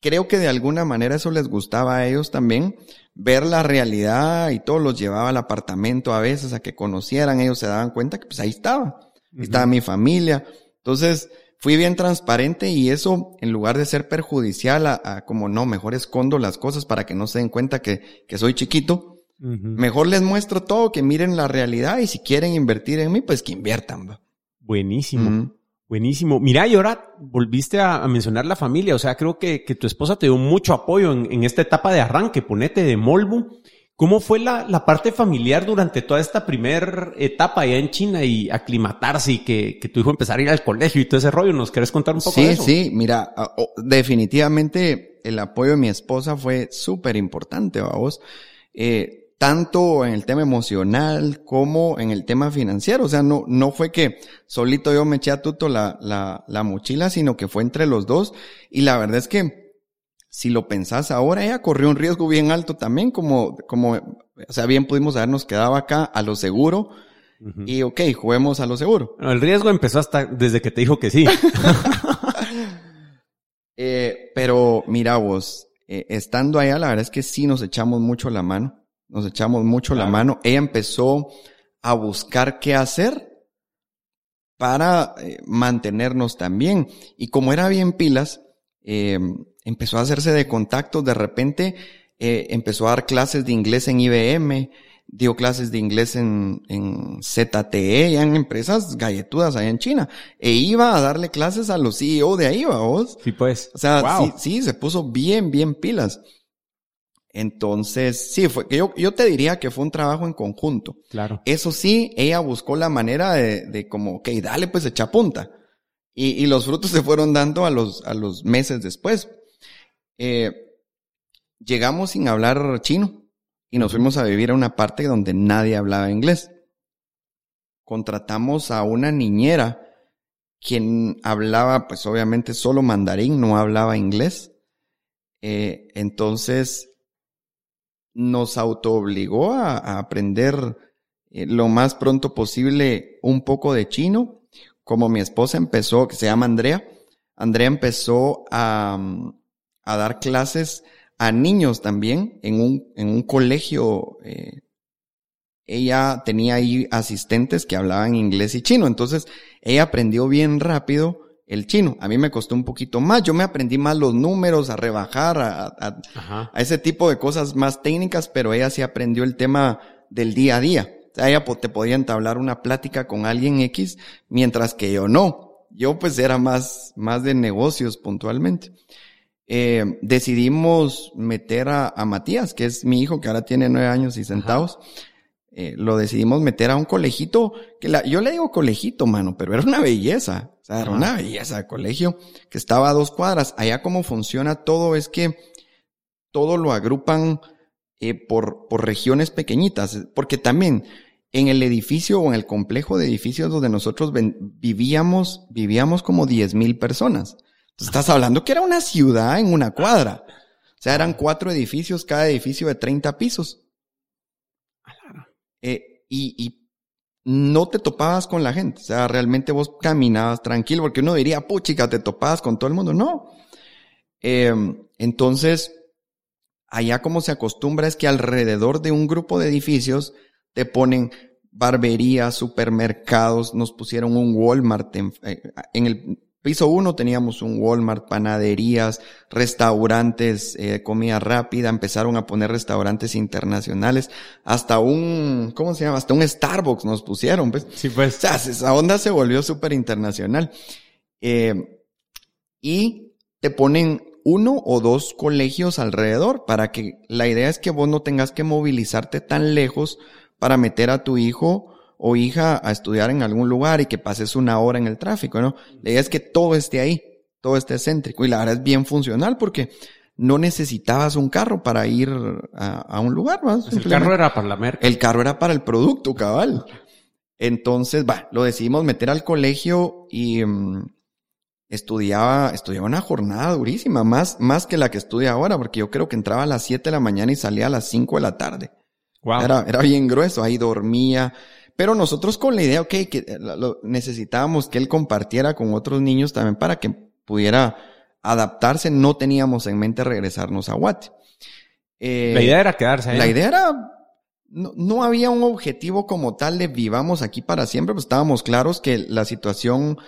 creo que de alguna manera eso les gustaba a ellos también, ver la realidad y todo los llevaba al apartamento a veces a que conocieran, ellos se daban cuenta que pues ahí estaba, ahí estaba mi familia. Entonces, fui bien transparente y eso, en lugar de ser perjudicial a, como no, mejor escondo las cosas para que no se den cuenta que, que soy chiquito, Mejor les muestro todo, que miren la realidad y si quieren invertir en mí, pues que inviertan. Buenísimo. Buenísimo. Mira, y ahora volviste a, mencionar la familia. O sea, creo que, que, tu esposa te dio mucho apoyo en, en, esta etapa de arranque. Ponete de Molbu. ¿Cómo fue la, la parte familiar durante toda esta primera etapa allá en China y aclimatarse y que, que tu hijo empezara a ir al colegio y todo ese rollo? ¿Nos querés contar un poco de eso? Sí, sí. Mira, definitivamente el apoyo de mi esposa fue súper importante, vos. Eh, tanto en el tema emocional como en el tema financiero. O sea, no, no fue que solito yo me eché a tuto la, la, la mochila, sino que fue entre los dos. Y la verdad es que si lo pensás ahora, ella corrió un riesgo bien alto también, como, como, o sea, bien pudimos habernos quedado acá a lo seguro. Y ok, juguemos a lo seguro. el riesgo empezó hasta desde que te dijo que sí. eh, pero mira vos, eh, estando allá, la verdad es que sí nos echamos mucho la mano nos echamos mucho la mano. Ella empezó a buscar qué hacer para eh, mantenernos también. Y como era bien pilas, eh, empezó a hacerse de contactos. De repente eh, empezó a dar clases de inglés en IBM, dio clases de inglés en, en ZTE, ya en empresas galletudas allá en China. E iba a darle clases a los CEO de ahí, vos. Sí, pues. O sea, sí, sí, se puso bien, bien pilas. Entonces, sí, fue que yo, yo te diría que fue un trabajo en conjunto. Claro. Eso sí, ella buscó la manera de, de como, ok, dale pues echa punta. Y, y, los frutos se fueron dando a los, a los meses después. Eh, llegamos sin hablar chino y nos fuimos a vivir a una parte donde nadie hablaba inglés. Contratamos a una niñera quien hablaba, pues obviamente solo mandarín, no hablaba inglés. Eh, entonces, nos autoobligó a, a aprender eh, lo más pronto posible un poco de chino. Como mi esposa empezó, que se llama Andrea, Andrea empezó a, dar clases a niños también en un, en un colegio. Eh, ella tenía ahí asistentes que hablaban inglés y chino. Entonces, ella aprendió bien rápido el chino. A mí me costó un poquito más. Yo me aprendí más los números, a rebajar, a, a, ese tipo de cosas más técnicas, pero ella sí aprendió el tema del día a día. O sea, ella te podía entablar una plática con alguien X, mientras que yo no. Yo pues era más, más de negocios puntualmente. Eh, decidimos meter a, a, Matías, que es mi hijo, que ahora tiene nueve años y centavos. Eh, lo decidimos meter a un colegito, que la, yo le digo colegito, mano, pero era una belleza. O sea, era una belleza de colegio que estaba a dos cuadras. Allá cómo funciona todo es que todo lo agrupan eh, por, por regiones pequeñitas, porque también en el edificio o en el complejo de edificios donde nosotros vivíamos, vivíamos como diez mil personas. Entonces estás hablando que era una ciudad en una cuadra. O sea, eran cuatro edificios, cada edificio de 30 pisos. Eh, y, no te topabas con la gente. O sea, realmente vos caminabas tranquilo, porque uno diría, puchica, te topabas con todo el mundo. No. Eh, entonces, allá como se acostumbra es que alrededor de un grupo de edificios te ponen barberías, supermercados, nos pusieron un Walmart en, eh, en el Piso uno teníamos un Walmart, panaderías, restaurantes, eh, comida rápida, empezaron a poner restaurantes internacionales, hasta un, ¿cómo se llama? Hasta un Starbucks nos pusieron, pues. Sí, pues. O sea, esa onda se volvió súper internacional. Eh, y te ponen uno o dos colegios alrededor para que la idea es que vos no tengas que movilizarte tan lejos para meter a tu hijo o hija a estudiar en algún lugar y que pases una hora en el tráfico, ¿no? La idea es que todo esté ahí, todo esté céntrico y la verdad es bien funcional porque no necesitabas un carro para ir a, un lugar, ¿va? Pues el carro era para la merca. El carro era para el producto, cabal. Entonces, va, lo decidimos meter al colegio y mm, estudiaba, estudiaba una jornada durísima, más, más que la que estudia ahora, porque yo creo que entraba a las 7 de la mañana y salía a las 5 de la tarde. Era, era bien grueso, ahí dormía. Pero nosotros con la idea, ok, que eh, necesitábamos que él compartiera con otros niños también para que pudiera adaptarse, no teníamos en mente regresarnos a Guate. Eh, la idea era quedarse ahí. La idea era, no, no, había un objetivo como tal de vivamos aquí para siempre, pues estábamos claros que la situación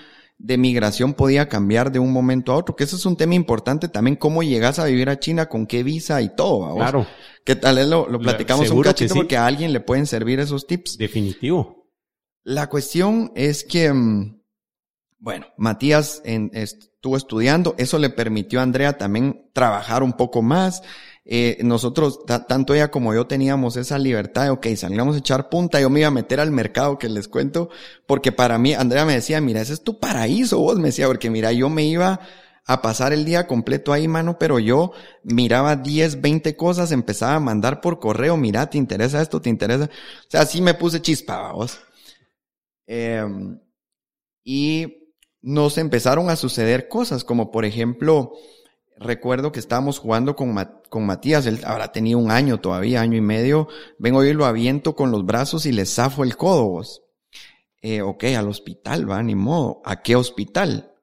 de migración podía cambiar de un momento a otro, que eso es un tema importante también, cómo llegas a vivir a China, con qué visa y todo. Claro. Que tal vez lo, platicamos un cachito porque a alguien le pueden servir esos tips. Definitivo. La cuestión es que, mm, bueno, Matías estuvo estudiando, eso le permitió a Andrea también trabajar un poco más, eh, nosotros, tanto ella como yo teníamos esa libertad de, ok, salíamos a echar punta, yo me iba a meter al mercado que les cuento, porque para mí, Andrea me decía, mira, ese es tu paraíso, vos me decía, porque mira, yo me iba a pasar el día completo ahí, mano, pero yo miraba 10, 20 cosas, empezaba a mandar por correo, mira, ¿te interesa esto? ¿Te interesa? O sea, así me puse chispa, vos. Em, y nos empezaron a suceder cosas, como por ejemplo, recuerdo que estábamos jugando con, con Matías, él habrá tenido un año todavía, año y medio, vengo y lo aviento con los brazos y le zafo el codo. Eh, ok, al hospital, va, ni modo. ¿A qué hospital?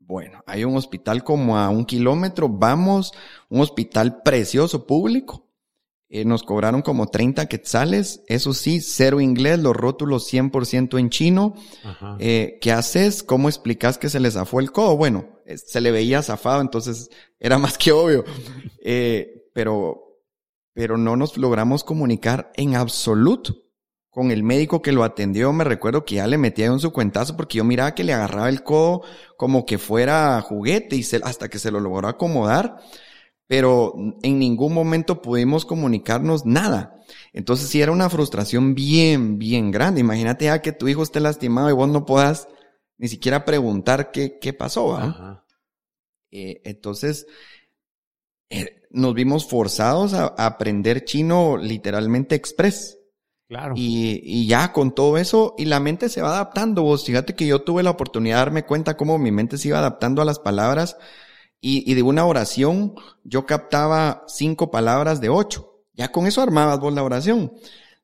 Bueno, hay un hospital como a un kilómetro, vamos, un hospital precioso, público. Eh, nos cobraron como 30 quetzales, eso sí, cero inglés, los rótulos 100% en chino. Eh, ¿Qué haces? ¿Cómo explicas que se les zafó el codo? Bueno, eh, se le veía zafado, entonces era más que obvio. Eh, pero, pero no nos logramos comunicar en absoluto con el médico que lo atendió. Me recuerdo que ya le metía en su cuentazo porque yo miraba que le agarraba el codo como que fuera juguete y se, hasta que se lo logró acomodar. Pero en ningún momento pudimos comunicarnos nada. Entonces sí era una frustración bien, bien grande. Imagínate ya que tu hijo esté lastimado y vos no puedas ni siquiera preguntar qué, qué pasó. Eh, entonces, eh, nos vimos forzados a, aprender chino literalmente express. Claro. Y, y, ya con todo eso, y la mente se va adaptando. Vos, fíjate que yo tuve la oportunidad de darme cuenta cómo mi mente se iba adaptando a las palabras. Y, y de una oración, yo captaba cinco palabras de ocho. Ya con eso armabas vos la oración.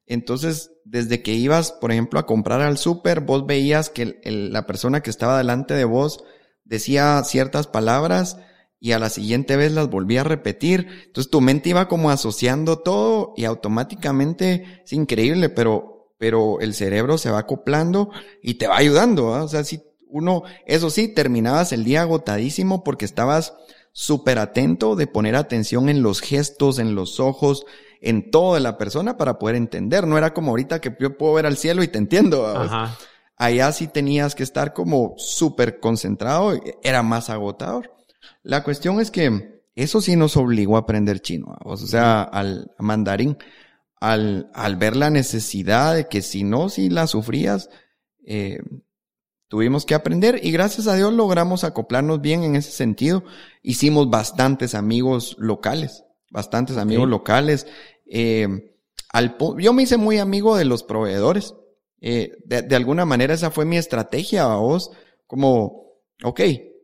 Entonces, desde que ibas, por ejemplo, a comprar al súper, vos veías que la persona que estaba delante de vos decía ciertas palabras y a la siguiente vez las volvía a repetir. Entonces tu mente iba como asociando todo y automáticamente es increíble, pero, pero el cerebro se va acoplando y te va ayudando. O sea, si uno, eso sí, terminabas el día agotadísimo porque estabas súper atento de poner atención en los gestos, en los ojos, en toda la persona para poder entender. No era como ahorita que yo puedo ver al cielo y te entiendo. Allá sí tenías que estar como súper concentrado, era más agotador. La cuestión es que eso sí nos obligó a aprender chino, o sea, al mandarín, al, al ver la necesidad de que si no, si la sufrías, eh, tuvimos que aprender y gracias a Dios logramos acoplarnos bien en ese sentido. Hicimos bastantes amigos locales bastantes amigos locales. Eh, al, yo me hice muy amigo de los proveedores. Eh, de, alguna manera esa fue mi estrategia a vos, como, ok,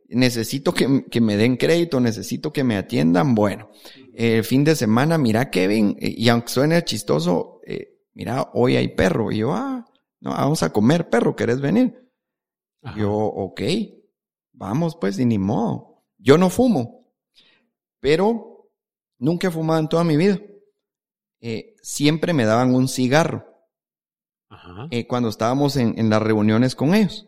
necesito que, que, me den crédito, necesito que me atiendan. Bueno, el fin de semana, mira Kevin, eh, y aunque suene chistoso, mira, hoy hay perro. Y yo, ah, no, vamos a comer perro, ¿querés venir? Yo, ok, vamos pues, y ni modo. Yo no fumo, pero Nunca he fumado en toda mi vida. Eh, siempre me daban un cigarro. Eh, cuando estábamos en, las reuniones con ellos.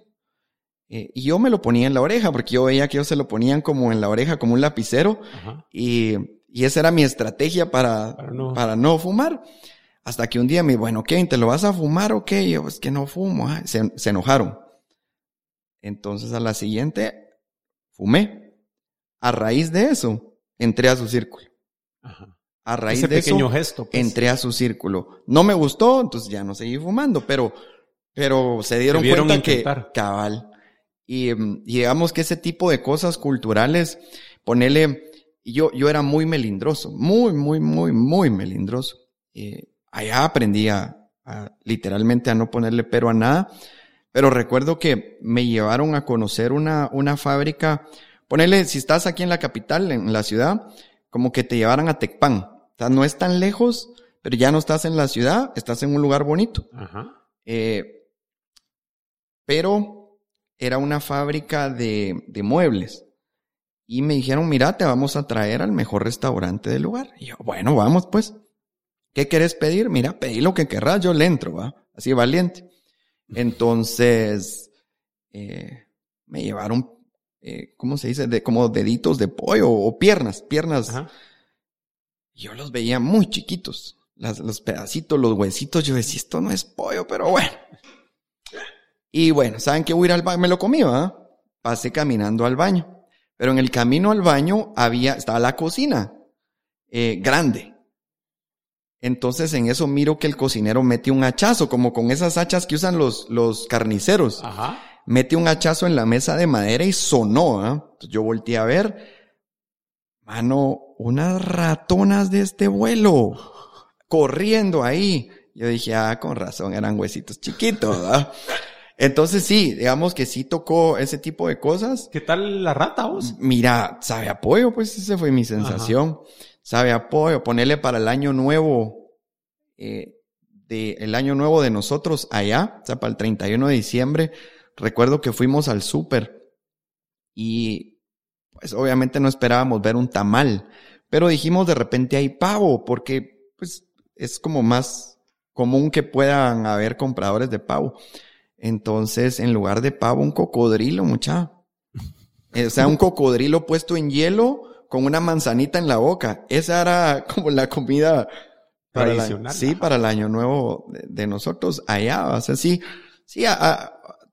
Eh, y yo me lo ponía en la oreja, porque yo veía que ellos se lo ponían como en la oreja, como un lapicero. Y, y, esa era mi estrategia para, para, no. fumar. Hasta que un día me bueno, ¿qué? ¿Te lo vas a fumar o qué? yo, es que no fumo. Se, se enojaron. Entonces a la siguiente, fumé. A raíz de eso, entré a su círculo. A raíz de pequeño eso, gesto, pues. entré a su círculo. No me gustó, entonces ya no seguí fumando, pero, pero se dieron cuenta que cabal. Y mm, digamos que ese tipo de cosas culturales, ponele, Y yo, yo era muy melindroso, muy, muy, muy, muy melindroso. Eh, allá aprendí a, literalmente a no ponerle pero a nada. Pero recuerdo que me llevaron a conocer una, una fábrica. Ponele, si estás aquí en la capital, en la ciudad, como que te llevaran a Tecpan. O sea, no es tan lejos, pero ya no estás en la ciudad, estás en un lugar bonito. Ajá. Eh, pero era una fábrica de, de muebles. Y me dijeron, mira, te vamos a traer al mejor restaurante del lugar. Y yo, bueno, vamos pues. ¿Qué quieres pedir? Mira, pedí lo que querrás, yo le entro, va. Así valiente. Entonces, eh, me llevaron, eh, ¿cómo se dice? De, como deditos de pollo o piernas, piernas. Yo los veía muy chiquitos. los pedacitos, los huesitos. Yo decía, esto no es pollo, pero bueno. Y bueno, ¿saben qué? Voy a ir al baño. Me lo comí, ¿va? Pasé caminando al baño. Pero en el camino al baño había, estaba la cocina, eh, grande. Entonces en eso miro que el cocinero mete un hachazo, como con esas hachas que usan los, los carniceros. Ajá. Mete un hachazo en la mesa de madera y sonó. ¿ah? Yo volteé a ver, mano, unas ratonas de este vuelo, corriendo ahí. Yo dije, ah, con razón, eran huesitos chiquitos. ¿ah? Entonces sí, digamos que sí tocó ese tipo de cosas. ¿Qué tal la rata vos? Mira, sabe apoyo, pues esa fue mi sensación. Sabe apoyo, ponerle para el año nuevo, eh, de, el año nuevo de nosotros allá, o sea, para el 31 de diciembre, recuerdo que fuimos al súper y pues obviamente no esperábamos ver un tamal, pero dijimos de repente hay pavo, porque pues es como más común que puedan haber compradores de pavo. Entonces, en lugar de pavo, un cocodrilo, mucha. O sea, un cocodrilo puesto en hielo con una manzanita en la boca. Esa era como la comida tradicional. sí, para el año nuevo de, nosotros allá. O sea, sí, sí,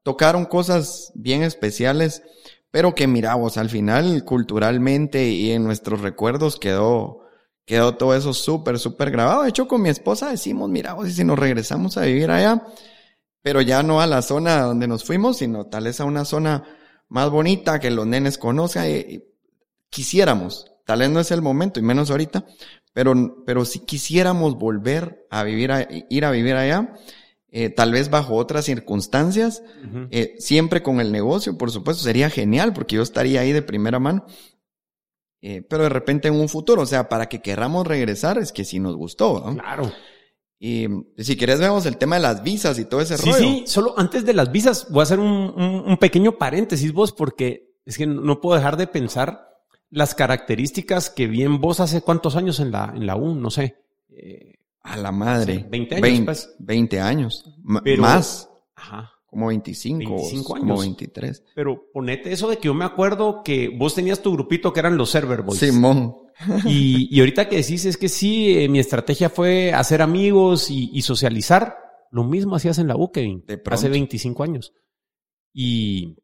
tocaron cosas bien especiales, pero que miramos, al final, culturalmente y en nuestros recuerdos quedó, quedó todo eso súper, súper grabado. De hecho, con mi esposa decimos, mira, y si nos regresamos a vivir allá, pero ya no a la zona donde nos fuimos, sino tal vez a una zona más bonita que los nenes conozcan. Y, quisiéramos, tal vez no es el momento, y menos ahorita, pero, pero si quisiéramos volver a vivir, a, ir a vivir allá, eh, tal vez bajo otras circunstancias, eh, siempre con el negocio, por supuesto, sería genial porque yo estaría ahí de primera mano. Eh, pero de repente en un futuro, o sea, para que querramos regresar, es que sí nos gustó. Claro. Y si quieres vemos el tema de las visas y todo ese rollo. Sí, sí, solo antes de las visas voy a hacer un, pequeño paréntesis vos porque es que no puedo dejar de pensar las características que bien vos hace cuántos años en la, en la U, no sé. Eh, a la madre. 20 años. 20, pues. 20 años. más. Ajá. Como 25, 25 años. como 23. Pero ponete eso de que yo me acuerdo que vos tenías tu grupito que eran los server boys. Simón. Y, y ahorita que decís es que sí, eh, mi estrategia fue hacer amigos y, socializar. Lo mismo hacías en la U, Kevin, hace 25 años. Y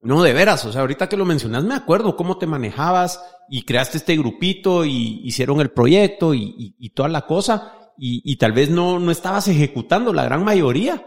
no, de veras, o sea, ahorita que lo mencionas me acuerdo cómo te manejabas y creaste este grupito y hicieron el proyecto y, y toda la cosa. Y, y, tal vez no, no estabas ejecutando la gran mayoría,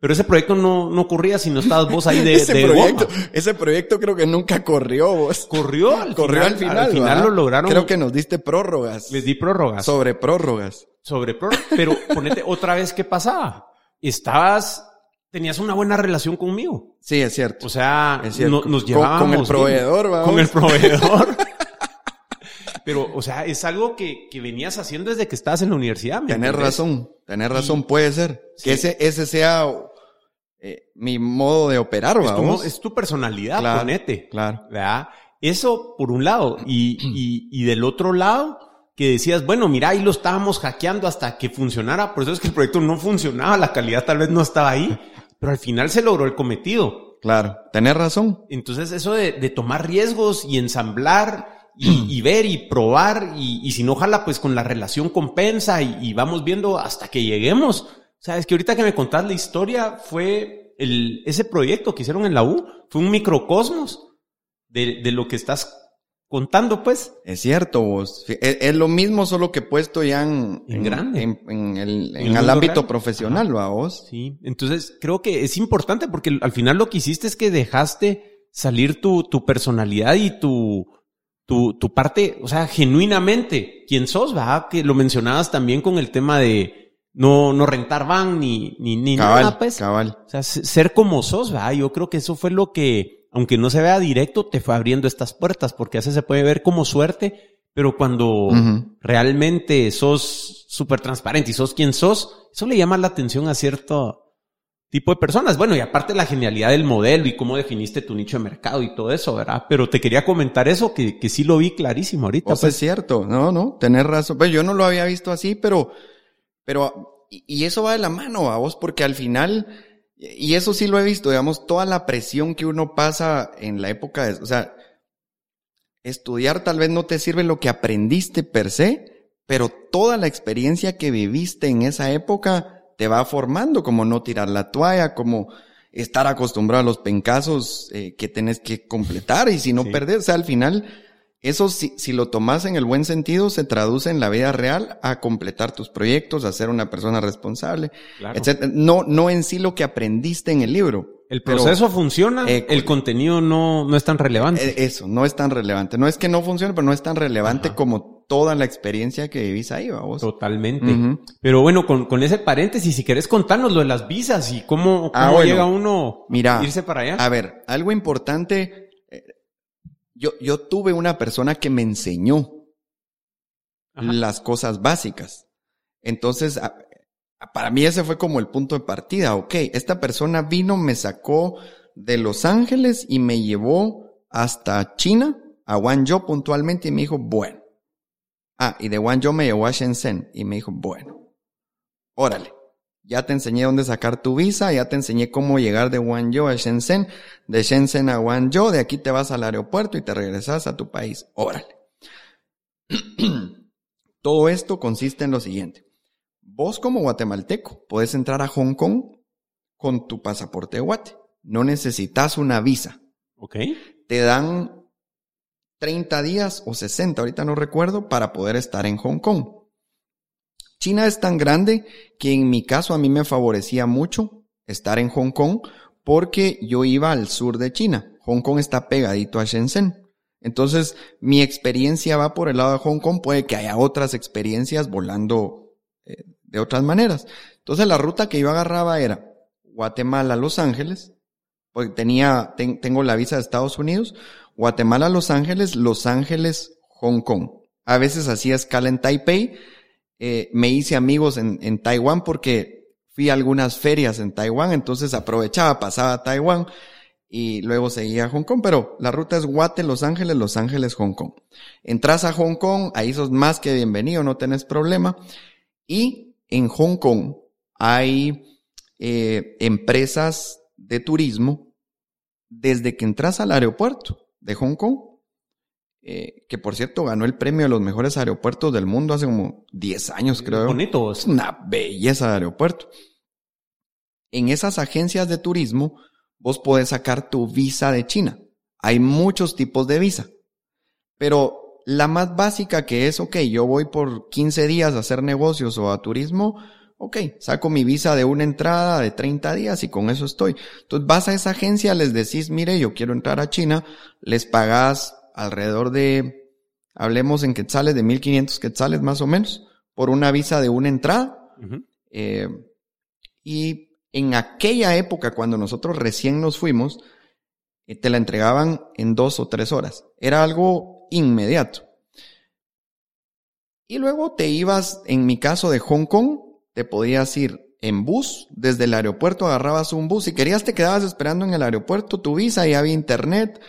pero ese proyecto no, no ocurría si no estabas vos ahí de, ese proyecto, Ese proyecto creo que nunca corrió vos. Corrió al Corrió al final. Al final lo lograron. Creo que nos diste prórrogas. Les di prórrogas. Sobre prórrogas. Sobre prórrogas. Pero ponete otra vez qué pasaba. Estabas, tenías una buena relación conmigo. Sí, es cierto. O sea, nos llevábamos. Con, el proveedor, vamos. Con el proveedor. Pero, o sea, es algo que, que venías haciendo desde que estabas en la universidad. Tener razón, tener razón, puede ser. Que ese, ese sea eh, mi modo de operar, es tu, es tu personalidad, claro, ponete. Claro. ¿verdad? Eso por un lado. Y, y, y del otro lado, que decías, bueno, mira, ahí lo estábamos hackeando hasta que funcionara. Por eso es que el proyecto no funcionaba, la calidad tal vez no estaba ahí. Pero al final se logró el cometido. Claro, tenés razón. Entonces eso de, de tomar riesgos y ensamblar y, y, ver y probar y, y si no jala pues con la relación compensa y, y vamos viendo hasta que lleguemos Sabes que ahorita que me contás la historia fue el, ese proyecto que hicieron en la U, fue un microcosmos de, de lo que estás contando, pues. Es cierto, vos. Es, lo mismo, solo que puesto ya en, en, grande. En, el, en el, ámbito profesional, ¿va vos? Sí. Entonces, creo que es importante porque al final lo que hiciste es que dejaste salir tu, tu personalidad y tu, tu, tu parte, o sea, genuinamente, quién sos, ¿verdad? Que lo mencionabas también con el tema de no, no rentar van ni, ni, ni nada, pues. Cabal. O sea, ser como sos, ¿verdad? Yo creo que eso fue lo que, aunque no se vea directo, te fue abriendo estas puertas, porque a veces se puede ver como suerte, pero cuando realmente sos súper transparente y sos quien sos, eso le llama la atención a cierto tipo de personas. Bueno, y aparte la genialidad del modelo y cómo definiste tu nicho de mercado y todo eso, ¿verdad? Pero te quería comentar eso, que, que sí lo vi clarísimo ahorita. Pues, es cierto, no, no, tener razón. Pues yo no lo había visto así, pero, pero, y eso va de la mano a vos, porque al final, y eso sí lo he visto, digamos, toda la presión que uno pasa en la época de, o sea, estudiar tal vez no te sirve lo que aprendiste per se, pero toda la experiencia que viviste en esa época, te va formando, como no tirar la toalla, como estar acostumbrado a los pencazos eh, que tenés que completar y si no perder, o sea, al final, eso si, si lo tomas en el buen sentido, se traduce en la vida real a completar tus proyectos, a ser una persona responsable, etc. No, no en sí lo que aprendiste en el libro. El proceso funciona, eh, el contenido no, no es tan relevante. Eh, eso, no es tan relevante. No es que no funcione, pero no es tan relevante como toda la experiencia que vivís ahí, vamos. Totalmente. Pero bueno, con, con, ese paréntesis, si querés contarnos lo de las visas y cómo, ah, cómo llega uno a irse para allá. A ver, algo importante. Yo, yo tuve una persona que me enseñó las cosas básicas. Entonces, para mí ese fue como el punto de partida. Ok, esta persona vino, me sacó de Los Ángeles y me llevó hasta China, a Guangzhou puntualmente y me dijo, bueno, Ah, y de Guangzhou me llevó a Shenzhen y me dijo, bueno, órale, ya te enseñé dónde sacar tu visa, ya te enseñé cómo llegar de Guangzhou a Shenzhen, de Shenzhen a Guangzhou, de aquí te vas al aeropuerto y te regresas a tu país, órale. Todo esto consiste en lo siguiente. Vos como guatemalteco puedes entrar a Hong Kong con tu pasaporte de Guate. No necesitas una visa. Ok. Te dan 30 días o 60, ahorita no recuerdo, para poder estar en Hong Kong. China es tan grande que en mi caso a mí me favorecía mucho estar en Hong Kong porque yo iba al sur de China. Hong Kong está pegadito a Shenzhen. Entonces, mi experiencia va por el lado de Hong Kong. Puede que haya otras experiencias volando eh, de otras maneras. Entonces, la ruta que yo agarraba era Guatemala, Los Ángeles, porque tenía, tengo la visa de Estados Unidos, Guatemala, Los Ángeles, Los Ángeles, Hong Kong. A veces hacía escala en Taipei. Eh, me hice amigos en, en Taiwán porque fui a algunas ferias en Taiwán, entonces aprovechaba, pasaba a Taiwán y luego seguía a Hong Kong, pero la ruta es Guate, Los Ángeles, Los Ángeles, Hong Kong. Entras a Hong Kong, ahí sos más que bienvenido, no tenés problema. Y en Hong Kong hay eh, empresas de turismo desde que entras al aeropuerto de Hong Kong, eh, que por cierto ganó el premio de los mejores aeropuertos del mundo hace como 10 años, creo. Bonito. Es una belleza de aeropuerto. En esas agencias de turismo, vos podés sacar tu visa de China. Hay muchos tipos de visa. Pero la más básica que es, ok, yo voy por 15 días a hacer negocios o a turismo, Ok, saco mi visa de una entrada de 30 días y con eso estoy. Entonces vas a esa agencia, les decís, mire, yo quiero entrar a China, les pagas alrededor de, hablemos en quetzales, de 1500 quetzales más o menos, por una visa de una entrada. eh, y en aquella época, cuando nosotros recién nos fuimos, eh, te la entregaban en dos o tres horas. Era algo inmediato. Y luego te ibas, en mi caso de Hong Kong, te podías ir en bus, desde el aeropuerto agarrabas un bus, si querías te quedabas esperando en el aeropuerto tu visa y había internet,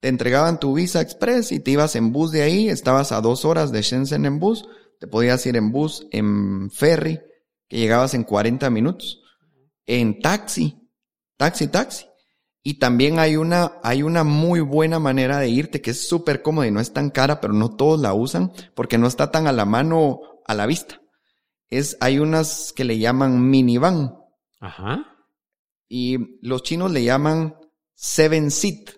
te entregaban tu visa express y te ibas en bus de ahí, estabas a dos horas de Shenzhen en bus, te podías ir en bus, en ferry, que llegabas en 40 minutos, en taxi, taxi, taxi. Y también hay una, hay una muy buena manera de irte que es súper cómoda y no es tan cara, pero no todos la usan porque no está tan a la mano, a la vista es, hay unas que le llaman minivan. Ajá. Y los chinos le llaman seven seat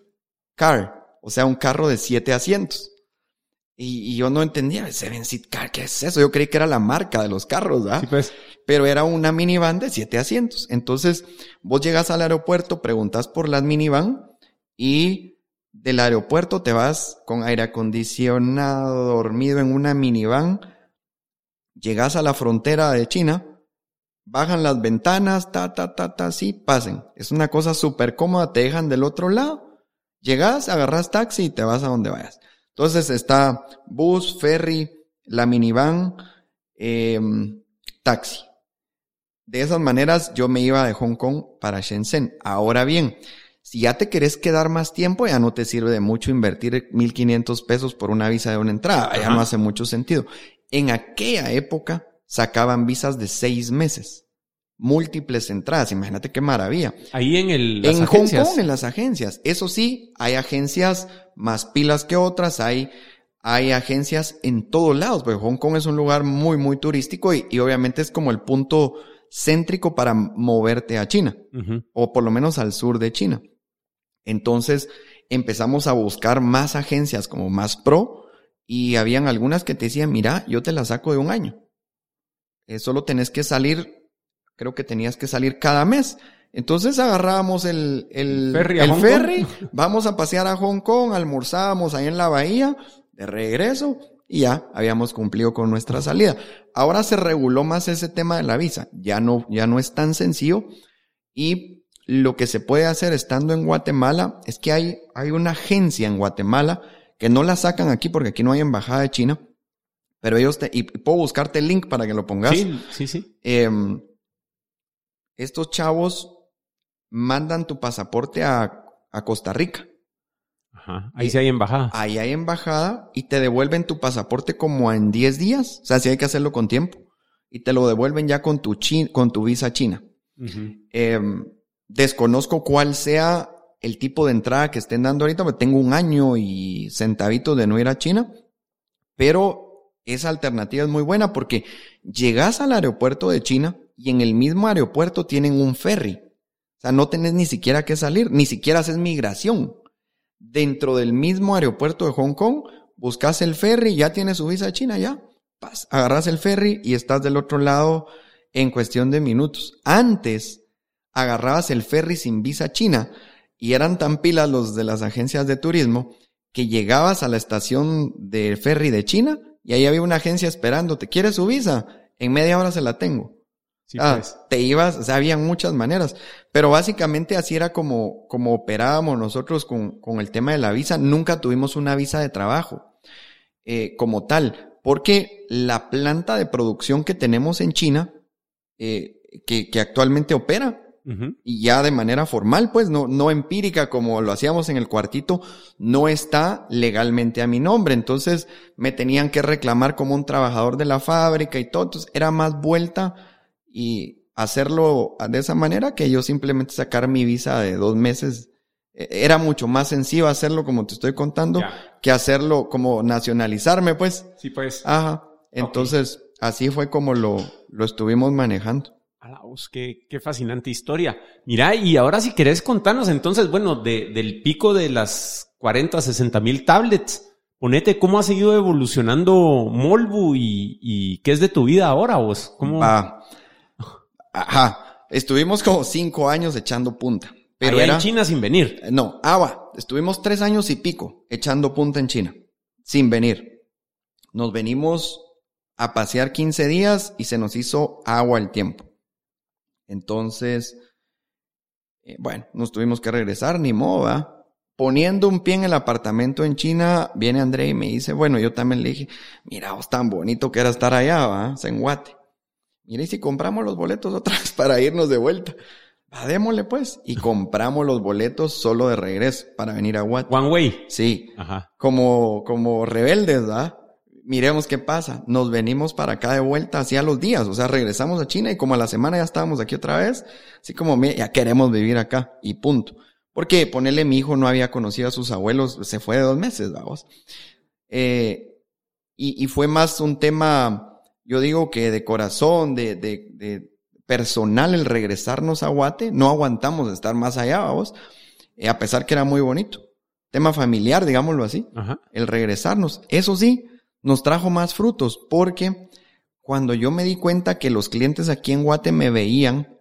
car, o sea, un carro de siete asientos. Y, yo no entendía, seven seat car, ¿qué es eso? Yo creí que era la marca de los carros, ¿verdad? Sí, pues. Pero era una minivan de siete asientos. Entonces, vos llegas al aeropuerto, preguntas por las minivan y del aeropuerto te vas con aire acondicionado, dormido en una minivan, llegas a la frontera de China, bajan las ventanas, ta, ta, ta, ta, sí, pasen. Es una cosa súper cómoda, te dejan del otro lado, llegas, agarras taxi y te vas a donde vayas. Entonces está bus, ferry, la minivan, em, taxi. De esas maneras yo me iba de Hong Kong para Shenzhen. Ahora bien, si ya te querés quedar más tiempo, ya no te sirve de mucho invertir 1500 pesos por una visa de una entrada. Ya no hace mucho sentido. En aquella época sacaban visas de seis meses. Múltiples entradas. Imagínate qué maravilla. Ahí en el, en Hong Kong, en las agencias. Eso sí, hay agencias más pilas que otras. Hay, hay agencias en todos lados, porque Hong Kong es un lugar muy, muy turístico y, obviamente es como el punto céntrico para moverte a China. O por lo menos al sur de China. Entonces empezamos a buscar más agencias como más pro y habían algunas que te decían, mira, yo te la saco de un año. Eh, solo tenés que salir, creo que tenías que salir cada mes. Entonces agarrábamos el, el ferry, el ferry vamos a pasear a Hong Kong, almorzábamos ahí en la bahía, de regreso, y ya habíamos cumplido con nuestra salida. Ahora se reguló más ese tema de la visa. Ya no, ya no es tan sencillo. Y lo que se puede hacer estando en Guatemala es que hay, hay una agencia en Guatemala que no la sacan aquí porque aquí no hay embajada de China, pero ellos te, y puedo buscarte el link para que lo pongas. Sí, sí, sí. Em, estos chavos mandan tu pasaporte a, a Costa Rica. Ajá. Ahí sí hay embajada. Ahí hay embajada y te devuelven tu pasaporte como en 10 días. O sea, sí hay que hacerlo con tiempo. Y te lo devuelven ya con tu, con tu visa china. Desconozco cuál sea el tipo de entrada que estén dando ahorita, porque tengo un año y centavitos de no ir a China, pero esa alternativa es muy buena porque llegas al aeropuerto de China y en el mismo aeropuerto tienen un ferry. O sea, no tenés ni siquiera que salir, ni siquiera haces migración. Dentro del mismo aeropuerto de Hong Kong, buscas el ferry, ya tienes su visa China, ya. Pas, agarras el ferry y estás del otro lado en cuestión de minutos. Antes, agarrabas el ferry sin visa china y eran tan pilas los de las agencias de turismo que llegabas a la estación de ferry de China y ahí había una agencia esperando, ¿te quieres su visa? En media hora se la tengo. Ah, pues. Te ibas, o sea, había muchas maneras, pero básicamente así era como, como operábamos nosotros con, con el tema de la visa. Nunca tuvimos una visa de trabajo eh, como tal, porque la planta de producción que tenemos en China, eh, que, que actualmente opera, y ya de manera formal, pues no, no empírica como lo hacíamos en el cuartito, no está legalmente a mi nombre. Entonces me tenían que reclamar como un trabajador de la fábrica y todo. Entonces era más vuelta y hacerlo de esa manera que yo simplemente sacar mi visa de dos meses. E, era mucho más sencillo hacerlo como te estoy contando que hacerlo como nacionalizarme, pues. Sí, pues. Ajá. Entonces, así fue como lo, lo estuvimos manejando. Qué, qué, fascinante historia. Mira, y ahora si querés contarnos entonces, bueno, de, del pico de las 40, 60 mil tablets, ponete cómo ha seguido evolucionando Molbu y, y, qué es de tu vida ahora vos. ¿Cómo? Ah, ajá, estuvimos como cinco años echando punta. Pero era en China sin venir. No, agua. Estuvimos tres años y pico echando punta en China, sin venir. Nos venimos a pasear 15 días y se nos hizo agua el tiempo. Entonces, eh, bueno, nos tuvimos que regresar, ni moda. Poniendo un pie en el apartamento en China, viene André y me dice, bueno, yo también le dije, mira, vos tan bonito que era estar allá, ¿va? En Guate. Mira, y si compramos los boletos otra vez para irnos de vuelta. Va, démosle pues. Y compramos los boletos solo de regreso para venir a Guate. One way. Sí. Ajá. Como, como rebeldes, ¿verdad? miremos qué pasa. Nos venimos para acá de vuelta hacia los días, o sea, regresamos a China y como a la semana ya estábamos aquí otra vez, así como ya queremos vivir acá y punto. Porque ponerle mi hijo no había conocido a sus abuelos, se fue de dos meses, vamos. Eh, y, y, fue más un tema, yo digo que de corazón, de, de, de personal el regresarnos a Guate, no aguantamos estar más allá, vamos, eh, a pesar que era muy bonito. Tema familiar, digámoslo así. El regresarnos. Eso sí, nos trajo más frutos porque cuando yo me di cuenta que los clientes aquí en Guate me veían,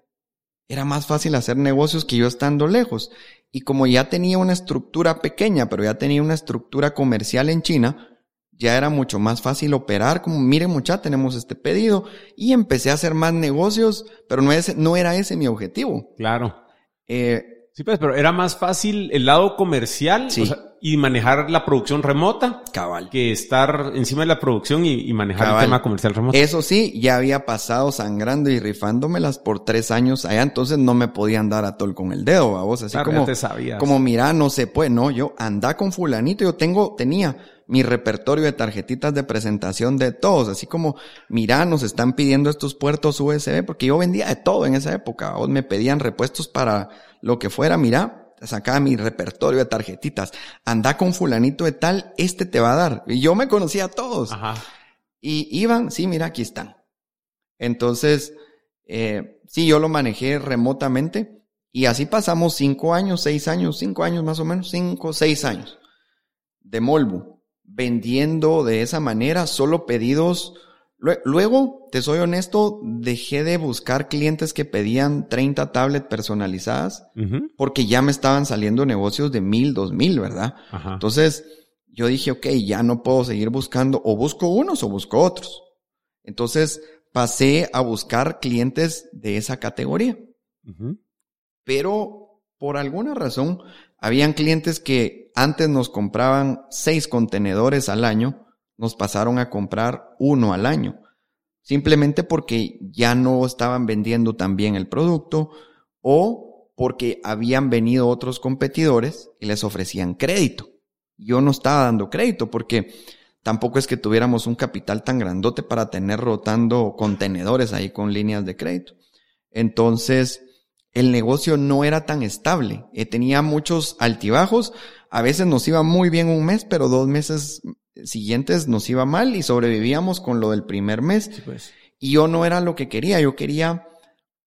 era más fácil hacer negocios que yo estando lejos. Y como ya tenía una estructura pequeña, pero ya tenía una estructura comercial en China, ya era mucho más fácil operar, como miren mucha, tenemos este pedido, y empecé a hacer más negocios, pero no, es, no era ese mi objetivo. Claro. Eh, Sí, pues, pero era más fácil el lado comercial Sí. o sea, y manejar la producción remota cabal. que estar encima de la producción y, y manejar Cabal. el tema comercial remoto. Eso sí, ya había pasado sangrando y rifándomelas por tres años allá, entonces no me podían dar a tol con el dedo, a vos, así Claro, como, ya te sabías. como mira, no se puede, no, yo anda con fulanito, yo tengo, tenía mi repertorio de tarjetitas de presentación de todos, así como, mira, nos están pidiendo estos puertos USB, porque yo vendía de todo en esa época, vos me pedían repuestos para lo que fuera, mira, sacaba mi repertorio de tarjetitas, anda con fulanito de tal, este te va a dar, y yo me conocía a todos. Ajá. Y iban, sí, mira, aquí están. Entonces, eh, sí, yo lo manejé remotamente y así pasamos cinco años, seis años, cinco años más o menos, cinco, seis años de Molbu, vendiendo de esa manera solo pedidos. Lue- Luego, te soy honesto, dejé de buscar clientes que pedían 30 tablets personalizadas porque ya me estaban saliendo negocios de mil, dos mil, ¿verdad? Ajá. Entonces, yo dije, ok, ya no puedo seguir buscando, o busco unos o busco otros. Entonces, pasé a buscar clientes de esa categoría. Pero, por alguna razón, habían clientes que antes nos compraban seis contenedores al año, nos pasaron a comprar uno al año. Simplemente porque ya no estaban vendiendo tan bien el producto o porque habían venido otros competidores y les ofrecían crédito. Yo no estaba dando crédito porque tampoco es que tuviéramos un capital tan grandote para tener rotando contenedores ahí con líneas de crédito. Entonces, el negocio no era tan estable. Eh, tenía muchos altibajos. A veces nos iba muy bien un mes, pero dos meses siguientes nos iba mal y sobrevivíamos con lo del primer mes. Sí, pues. Y yo no era lo que quería. Yo quería,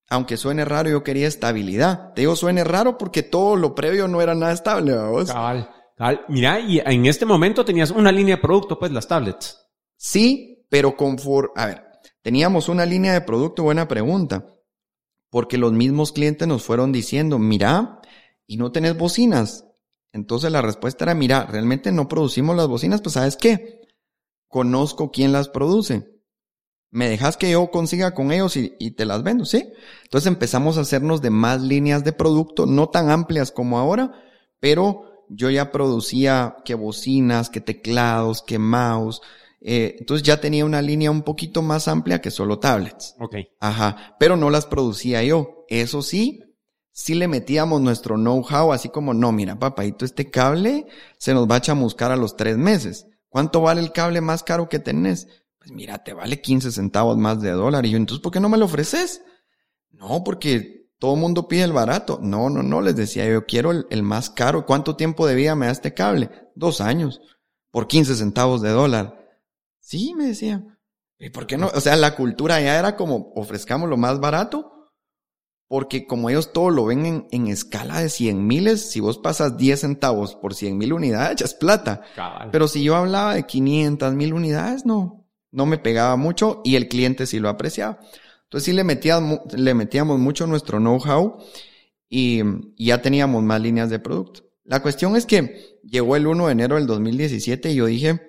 aunque suene raro, yo quería estabilidad. Te digo, suene raro porque todo lo previo no era nada estable, ¿vamos? Cabal. Cabal. Mira, y en este momento tenías una línea de producto, pues las tablets. Sí, pero confort, a ver, teníamos una línea de producto, buena pregunta, porque los mismos clientes nos fueron diciendo, mira, y no tenés bocinas. Entonces la respuesta era, mira, realmente no producimos las bocinas, pues sabes qué, conozco quién las produce. Me dejas que yo consiga con ellos y, y te las vendo, ¿sí? Entonces empezamos a hacernos de más líneas de producto, no tan amplias como ahora, pero yo ya producía que bocinas, que teclados, que mouse, eh, entonces ya tenía una línea un poquito más amplia que solo tablets. Ok. Ajá, pero no las producía yo. Eso sí, sí le metíamos nuestro know-how, así como, no, mira, papadito, este cable se nos va a chamuscar a los tres meses. ¿Cuánto vale el cable más caro que tenés? Pues mira, te vale 15 centavos más de dólar. Y yo, entonces, ¿por qué no me lo ofreces? No, porque todo el mundo pide el barato. No, no, no, les decía, yo quiero el, el más caro. ¿Cuánto tiempo de vida me da este cable? Dos años. Por 15 centavos de dólar. Sí, me decía. ¿Y por qué no? O sea, la cultura ya era como ofrezcamos lo más barato. Porque como ellos todo lo ven en, en escala de 100 miles, si vos pasas 10 centavos por 100 mil unidades, ya es plata. Cabal. Pero si yo hablaba de 500 mil unidades, no, no me pegaba mucho y el cliente sí lo apreciaba. Entonces sí le, metíamos, le metíamos mucho nuestro know-how y, y ya teníamos más líneas de producto. La cuestión es que llegó el 1 de enero del 2017 y yo dije,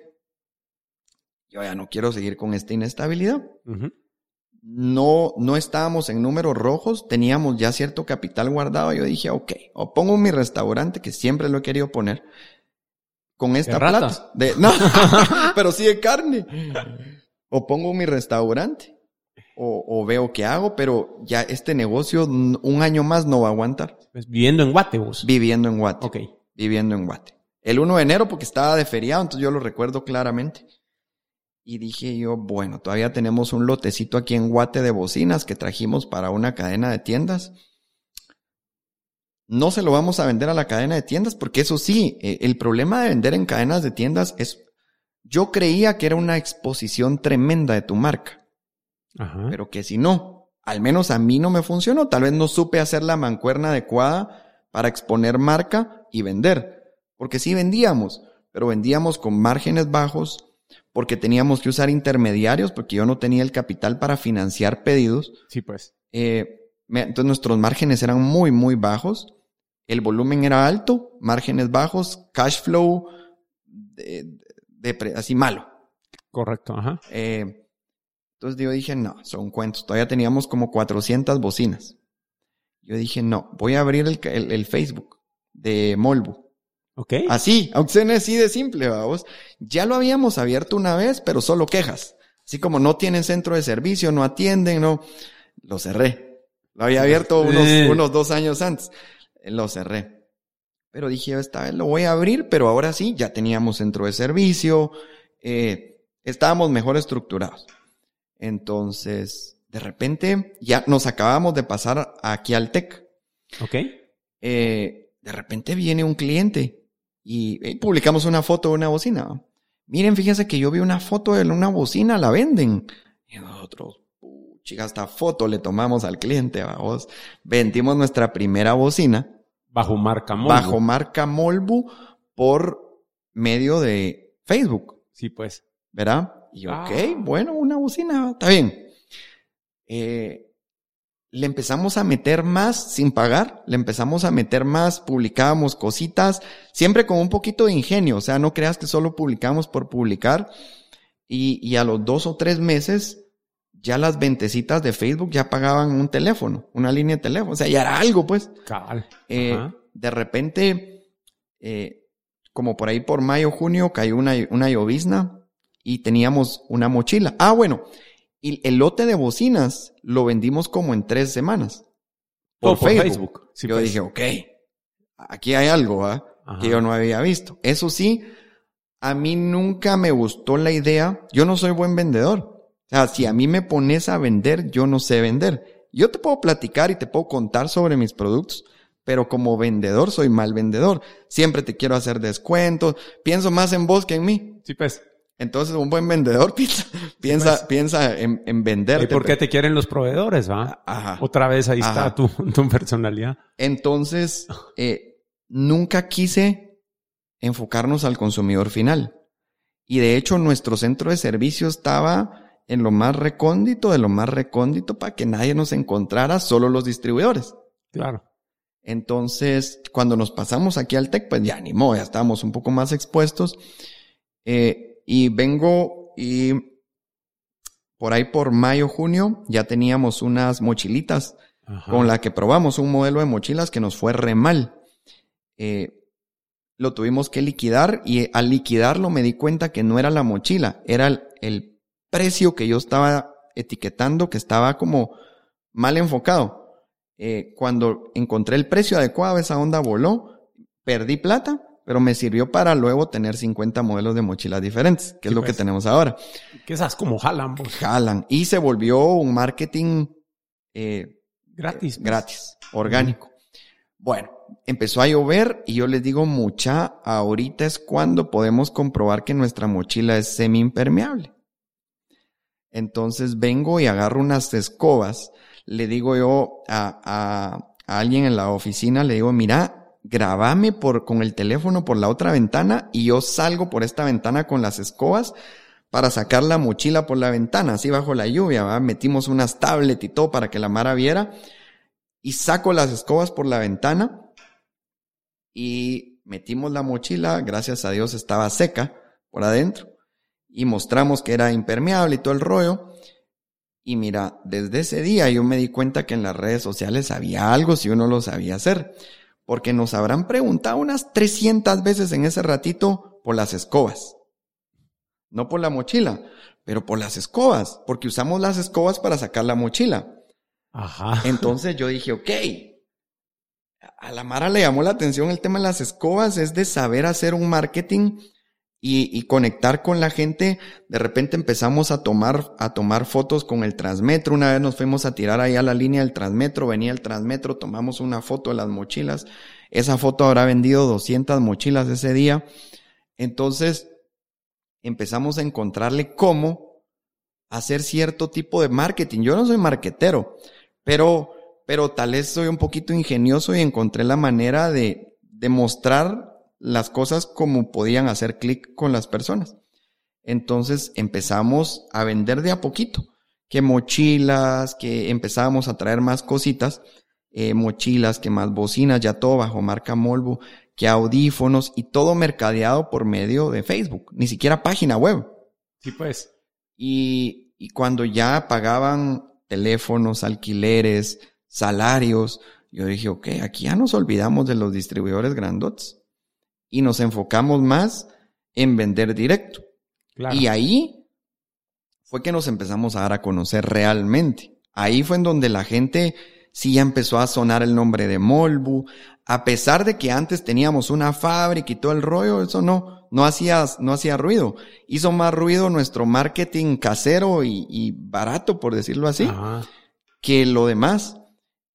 yo ya no quiero seguir con esta inestabilidad. No, no estábamos en números rojos, teníamos ya cierto capital guardado. Yo dije, ok, o pongo mi restaurante, que siempre lo he querido poner, con esta plata. De, no, pero sí de carne. O pongo mi restaurante, o, o veo qué hago, pero ya este negocio un año más no va a aguantar. Pues viviendo en Guate vos. Viviendo en Guate. Ok. Viviendo en Guate. El 1 de enero porque estaba de feriado, entonces yo lo recuerdo claramente. Y dije yo, bueno, todavía tenemos un lotecito aquí en Guate de bocinas que trajimos para una cadena de tiendas. No se lo vamos a vender a la cadena de tiendas porque eso sí, eh, el problema de vender en cadenas de tiendas es, yo creía que era una exposición tremenda de tu marca, Ajá. pero que si no, al menos a mí no me funcionó, tal vez no supe hacer la mancuerna adecuada para exponer marca y vender, porque sí vendíamos, pero vendíamos con márgenes bajos, porque teníamos que usar intermediarios, porque yo no tenía el capital para financiar pedidos. Sí, pues. Eh, entonces nuestros márgenes eran muy, muy bajos el volumen era alto, márgenes bajos, cash flow de, así malo. Correcto, ajá. Eh, entonces yo dije, no, son cuentos. Todavía teníamos como 400 bocinas. Yo dije, no, voy a abrir el, el, Facebook de Molbu. Ok. Así, aunque sea así de simple, vamos. Ya lo habíamos abierto una vez, pero solo quejas. Así como no tienen centro de servicio, no atienden, no. Lo cerré. Lo había abierto unos, unos dos años antes. Lo cerré. Pero dije, esta vez lo voy a abrir, pero ahora sí, ya teníamos centro de servicio, eh, estábamos mejor estructurados. Entonces, de repente, ya nos acabamos de pasar aquí al TEC. Ok. Eh, de repente viene un cliente y, publicamos una foto de una bocina. Miren, fíjense que yo vi una foto de una bocina, la venden. Y nosotros, chica, esta foto le tomamos al cliente, vamos. Vendimos nuestra primera bocina. Bajo marca Molbu. Bajo marca Molbu por medio de Facebook. Sí, pues. ¿Verdad? Y ok, ah. bueno, una bocina, está bien. Eh, le empezamos a meter más sin pagar, le empezamos a meter más, publicábamos cositas, siempre con un poquito de ingenio, o sea, no creas que solo publicamos por publicar. Y, y a los dos o tres meses, ya las ventecitas de Facebook ya pagaban un teléfono, una línea de teléfono, o sea, ya era algo, pues. Cabal. Eh, de repente, eh, como por ahí por mayo, junio, cayó una, una llovizna y teníamos una mochila. Ah, bueno, y el lote de bocinas lo vendimos como en tres semanas. Por, Facebook. yo pues. dije, ok, aquí hay algo ¿ah? que yo no había visto. Eso sí, a mí nunca me gustó la idea. Yo no soy buen vendedor. O sea, si a mí me pones a vender, yo no sé vender. Yo te puedo platicar y te puedo contar sobre mis productos, pero como vendedor soy mal vendedor. Siempre te quiero hacer descuentos. Pienso más en vos que en mí. Sí, pues. Entonces, un buen vendedor piensa, pues. piensa, en, en venderte. ¿Y por qué te quieren los proveedores, va? Ajá. Otra vez ahí está tu, tu, personalidad. Entonces, eh, nunca quise enfocarnos al consumidor final. Y de hecho, nuestro centro de servicio estaba en lo más recóndito de lo más recóndito para que nadie nos encontrara, solo los distribuidores. Claro. Entonces, cuando nos pasamos aquí al TEC, pues ya ni modo, ya estábamos un poco más expuestos. Eh, y vengo y por ahí por mayo, junio, ya teníamos unas mochilitas con la que probamos un modelo de mochilas que nos fue re mal. Eh, lo tuvimos que liquidar y al liquidarlo me di cuenta que no era la mochila, era el, precio que yo estaba etiquetando que estaba como mal enfocado. Eh, cuando encontré el precio adecuado, esa onda voló, perdí plata pero me sirvió para luego tener 50 modelos de mochilas diferentes, que es lo que pues. tenemos ahora. Que esas como jalan. Pues. Jalan. Y se volvió un marketing eh, gratis. Pues. gratis, orgánico. Bueno, empezó a llover y yo les digo, mucha, ahorita es cuando podemos comprobar que nuestra mochila es semi impermeable. Entonces vengo y agarro unas escobas, le digo yo a, a, a alguien en la oficina, le digo, mira, grabame por, con el teléfono por la otra ventana y yo salgo por esta ventana con las escobas para sacar la mochila por la ventana, así bajo la lluvia, metimos unas tablets y todo para que la Mara viera y saco las escobas por la ventana y metimos la mochila, gracias a Dios estaba seca por adentro y mostramos que era impermeable y todo el rollo. Y mira, desde ese día yo me di cuenta que en las redes sociales había algo si uno lo sabía hacer porque nos habrán preguntado unas 300 veces en ese ratito por las escobas. No por la mochila, pero por las escobas, porque usamos las escobas para sacar la mochila. Ajá. Entonces yo dije, ok, a la Mara le llamó la atención el tema de las escobas, es de saber hacer un marketing y, conectar con la gente. De repente empezamos a tomar, a tomar fotos con el transmetro. Una vez nos fuimos a tirar ahí a la línea del transmetro, venía el transmetro, tomamos una foto de las mochilas. Esa foto habrá vendido 200 mochilas ese día. Entonces empezamos a encontrarle cómo hacer cierto tipo de marketing. Yo no soy marketero, pero, pero tal vez soy un poquito ingenioso y encontré la manera de, de mostrar las cosas como podían hacer clic con las personas. Entonces empezamos a vender de a poquito, que mochilas, que empezábamos a traer más cositas eh, mochilas, que más bocinas, ya todo bajo marca Molbu, que audífonos y todo mercadeado por medio de Facebook, ni siquiera página web. Sí, pues. Y, y cuando ya pagaban teléfonos, alquileres, salarios, yo dije, ok, aquí ya nos olvidamos de los distribuidores grandotes y nos enfocamos más en vender directo. Y ahí fue que nos empezamos a dar a conocer realmente. Ahí fue en donde la gente sí ya empezó a sonar el nombre de Molbu. A pesar de que antes teníamos una fábrica y todo el rollo, eso no, no hacía, no hacía ruido. Hizo más ruido nuestro marketing casero y, barato, por decirlo así, que lo demás.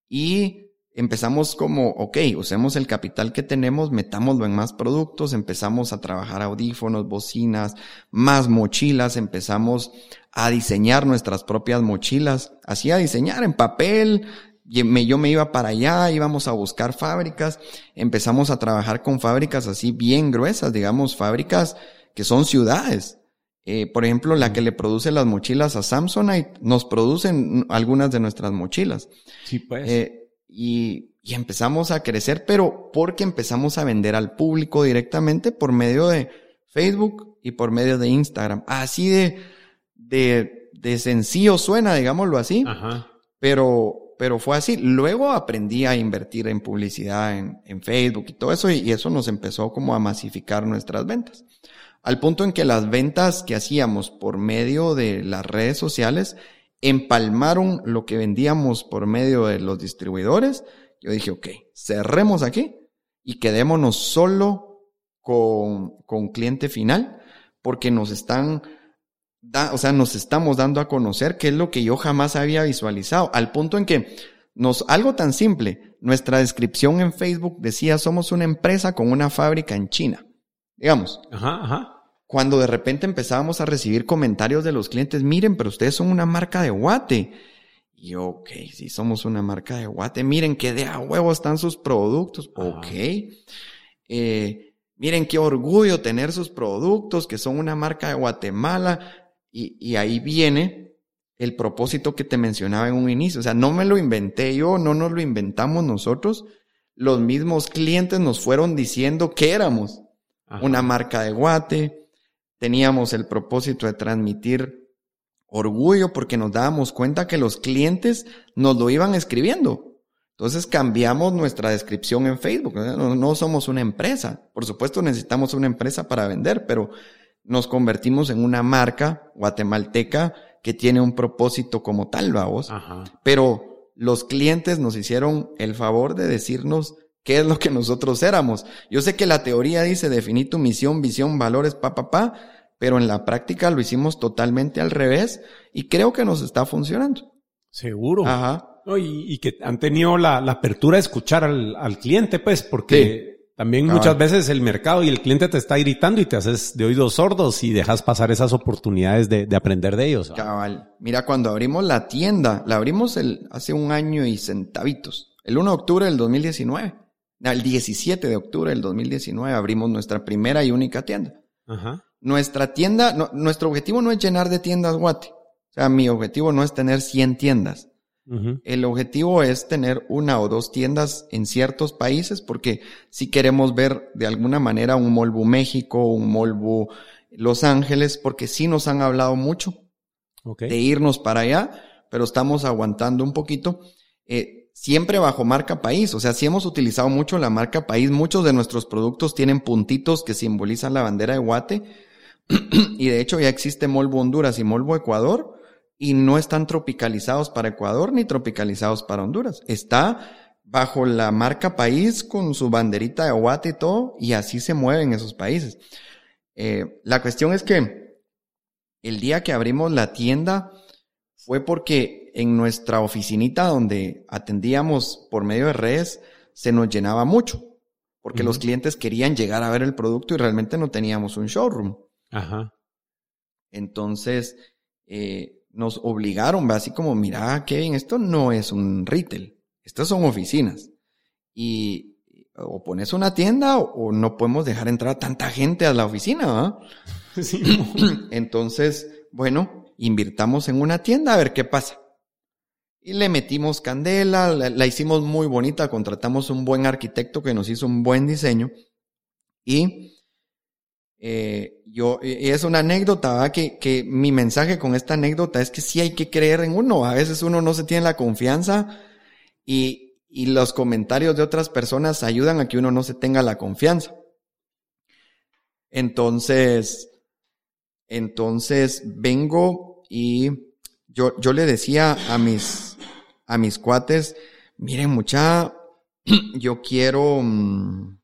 Y empezamos como, ok, usemos el capital que tenemos, metámoslo en más productos, empezamos a trabajar audífonos, bocinas, más mochilas, empezamos a diseñar nuestras propias mochilas, así a diseñar en papel, yo me iba para allá, íbamos a buscar fábricas, empezamos a trabajar con fábricas así bien gruesas, digamos, fábricas que son ciudades. Eh, por ejemplo, la que le produce las mochilas a Samsonite, nos producen algunas de nuestras mochilas. Sí, pues. Eh, y, y empezamos a crecer, pero porque empezamos a vender al público directamente por medio de Facebook y por medio de Instagram. Así de, de, de sencillo suena, digámoslo así. Ajá. Pero, pero fue así. Luego aprendí a invertir en publicidad en, en Facebook y todo eso, y eso nos empezó como a masificar nuestras ventas. Al punto en que las ventas que hacíamos por medio de las redes sociales empalmaron lo que vendíamos por medio de los distribuidores. Yo dije, ok, cerremos aquí y quedémonos solo con, con cliente final porque nos están, o sea, nos estamos dando a conocer qué es lo que yo jamás había visualizado, al punto en que nos, algo tan simple, nuestra descripción en Facebook decía somos una empresa con una fábrica en China. Digamos. Ajá, ajá cuando de repente empezábamos a recibir comentarios de los clientes, miren, pero ustedes son una marca de guate. Y yo, ok, sí somos una marca de guate, miren qué de a huevo están sus productos, ok. Eh, miren qué orgullo tener sus productos, que son una marca de Guatemala. Y, y ahí viene el propósito que te mencionaba en un inicio. O sea, no me lo inventé yo, no nos lo inventamos nosotros. Los mismos clientes nos fueron diciendo que éramos una marca de guate, teníamos el propósito de transmitir orgullo porque nos dábamos cuenta que los clientes nos lo iban escribiendo. Entonces cambiamos nuestra descripción en Facebook. No, somos una empresa. Por supuesto necesitamos una empresa para vender, pero nos convertimos en una marca guatemalteca que tiene un propósito como tal, vamos. Pero los clientes nos hicieron el favor de decirnos qué es lo que nosotros éramos. Yo sé que la teoría dice definir tu misión, visión, valores, pa, pa, pa, pero en la práctica lo hicimos totalmente al revés y creo que nos está funcionando. Seguro. Ajá. y, que han tenido la, apertura de escuchar al, cliente, pues, porque también muchas veces el mercado y el cliente te está gritando y te haces de oídos sordos y dejas pasar esas oportunidades de, aprender de ellos. Cabal. Mira, cuando abrimos la tienda, la abrimos el, hace un año y centavitos, el 1 de octubre del 2019. El 17 de octubre del 2019 abrimos nuestra primera y única tienda. Ajá. Nuestra tienda, nuestro objetivo no es llenar de tiendas Guate. O sea, mi objetivo no es tener 100 tiendas. El objetivo es tener una o dos tiendas en ciertos países porque si queremos ver de alguna manera un Molbu México, un Molbu Los Ángeles, porque sí nos han hablado mucho de irnos para allá, pero estamos aguantando un poquito. Eh, siempre bajo marca país. O sea, si hemos utilizado mucho la marca país. Muchos de nuestros productos tienen puntitos que simbolizan la bandera de Guate. y de hecho ya existe Molvo Honduras y Molvo Ecuador. Y no están tropicalizados para Ecuador ni tropicalizados para Honduras. Está bajo la marca país con su banderita de Guate y todo. Y así se mueven esos países. Eh, la cuestión es que el día que abrimos la tienda fue porque en nuestra oficinita donde atendíamos por medio de redes se nos llenaba mucho porque los clientes querían llegar a ver el producto y realmente no teníamos un showroom. Ajá. Entonces, eh, nos obligaron, así como, mira, Kevin, esto no es un retail, estas son oficinas. Y o pones una tienda o, no podemos dejar entrar a tanta gente a la oficina. Sí. Entonces, bueno, invirtamos en una tienda a ver qué pasa. Y le metimos candela, la, hicimos muy bonita, contratamos un buen arquitecto que nos hizo un buen diseño. Y eh, yo, y es una anécdota. Que, que mi mensaje con esta anécdota es que sí hay que creer en uno. A veces uno no se tiene la confianza y, y los comentarios de otras personas ayudan a que uno no se tenga la confianza. Entonces, entonces vengo y yo, yo le decía a mis, a mis cuates, miren mucha, yo quiero, mm,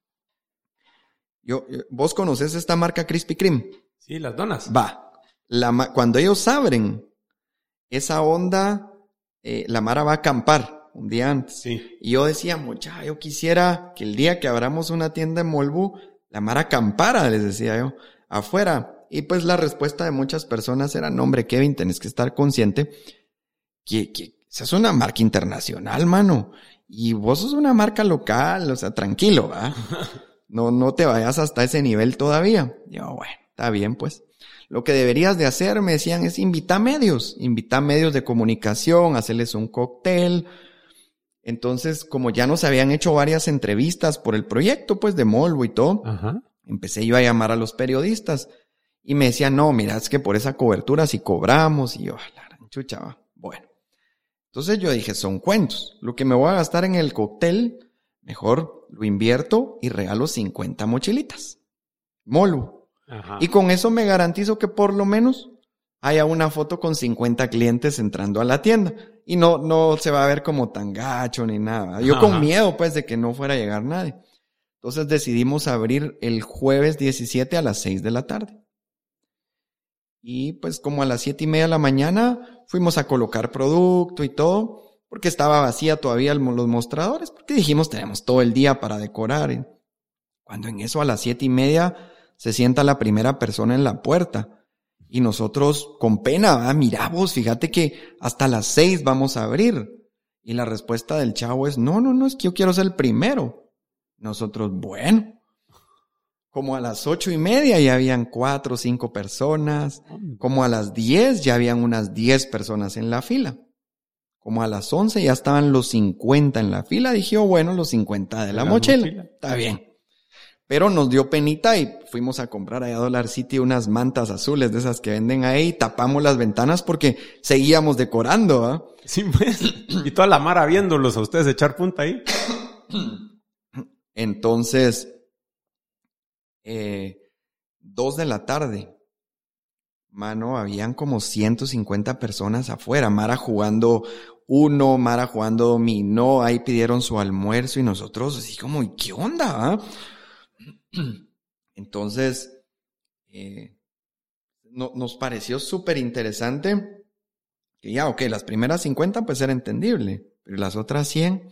yo, vos conoces esta marca Krispy Kreme. Sí, las donas. Va. La, cuando ellos abren esa onda, eh, la Mara va a acampar un día antes. Sí. Y yo decía, mucha, yo quisiera que el día que abramos una tienda en Molbu, la Mara acampara, les decía yo, afuera. Y pues la respuesta de muchas personas era, no, hombre, Kevin, tenés que estar consciente que, que esa es una marca internacional, mano. Y vos sos una marca local, o sea, tranquilo, ¿va? No, no te vayas hasta ese nivel todavía. Yo, bueno, está bien, pues. Lo que deberías de hacer, me decían, es invitar medios, invitar medios de comunicación, hacerles un cóctel. Entonces, como ya nos habían hecho varias entrevistas por el proyecto, pues, de Molvo y todo, Ajá. empecé yo a llamar a los periodistas y me decían, no, mira, es que por esa cobertura si cobramos y yo, "Ah, la chucha, va". Entonces yo dije, son cuentos, lo que me voy a gastar en el cóctel, mejor lo invierto y regalo 50 mochilitas. Molo. Ajá. Y con eso me garantizo que por lo menos haya una foto con 50 clientes entrando a la tienda. Y no, no se va a ver como tan gacho ni nada. Yo con miedo, pues, de que no fuera a llegar nadie. Entonces decidimos abrir el jueves 17 a las 6 de la tarde. Y pues como a las siete y media de la mañana fuimos a colocar producto y todo, porque estaba vacía todavía los mostradores, porque dijimos tenemos todo el día para decorar. Cuando en eso a las siete y media se sienta la primera persona en la puerta. Y nosotros con pena, ah, mira vos, fíjate que hasta las seis vamos a abrir. Y la respuesta del chavo es, no, no, no, es que yo quiero ser el primero. Nosotros, bueno. Como a las ocho y media ya habían cuatro o cinco personas. Como a las diez ya habían unas diez personas en la fila. Como a las once ya estaban los cincuenta en la fila. Dije, oh, bueno, los cincuenta de la la mochila. mochila. Está bien. Pero nos dio penita y fuimos a comprar allá a Dollar City unas mantas azules de esas que venden ahí y tapamos las ventanas porque seguíamos decorando, ¿ah? Sí, pues. Y toda la mara viéndolos a ustedes echar punta ahí. Entonces, eh, dos de la tarde, mano, habían como 150 personas afuera, Mara jugando uno, Mara jugando dominó, ahí pidieron su almuerzo y nosotros así como, ¿y qué onda? ah?" Entonces, eh, no- nos pareció súper interesante que ya, ok, las primeras 50 pues era entendible, pero las otras 100,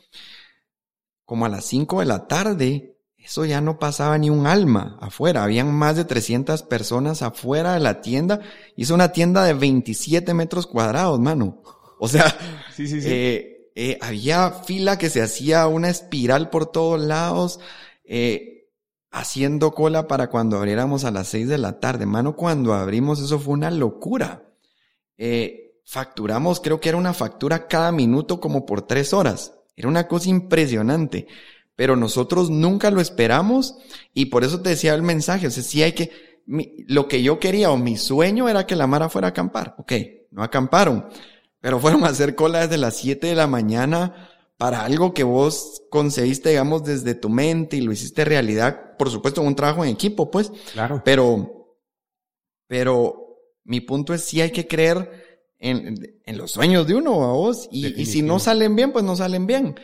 como a las 5 de la tarde, eso ya no pasaba ni un alma afuera, habían más de 300 personas afuera de la tienda, es una tienda de 27 metros cuadrados, mano. O sea, Sí, sí, sí. eh, eh, había fila que se hacía una espiral por todos lados, eh, haciendo cola para cuando abriéramos a las seis de la tarde. Mano, cuando abrimos eso fue una locura. Facturamos, creo que era una factura cada minuto como por tres horas. Era una cosa impresionante. Pero nosotros nunca lo esperamos y por eso te decía el mensaje. O sea, sí hay que, mi- lo que yo quería o mi sueño era que la Mara fuera a acampar. Ok, no acamparon. Pero fueron a hacer cola desde las 7 de la mañana para algo que vos concebiste, digamos, desde tu mente y lo hiciste realidad. Por supuesto, un trabajo en equipo, pues. claro. Pero, pero mi punto es si hay que creer en, en los sueños de uno, a vos. Y, y si no salen bien, pues no salen bien.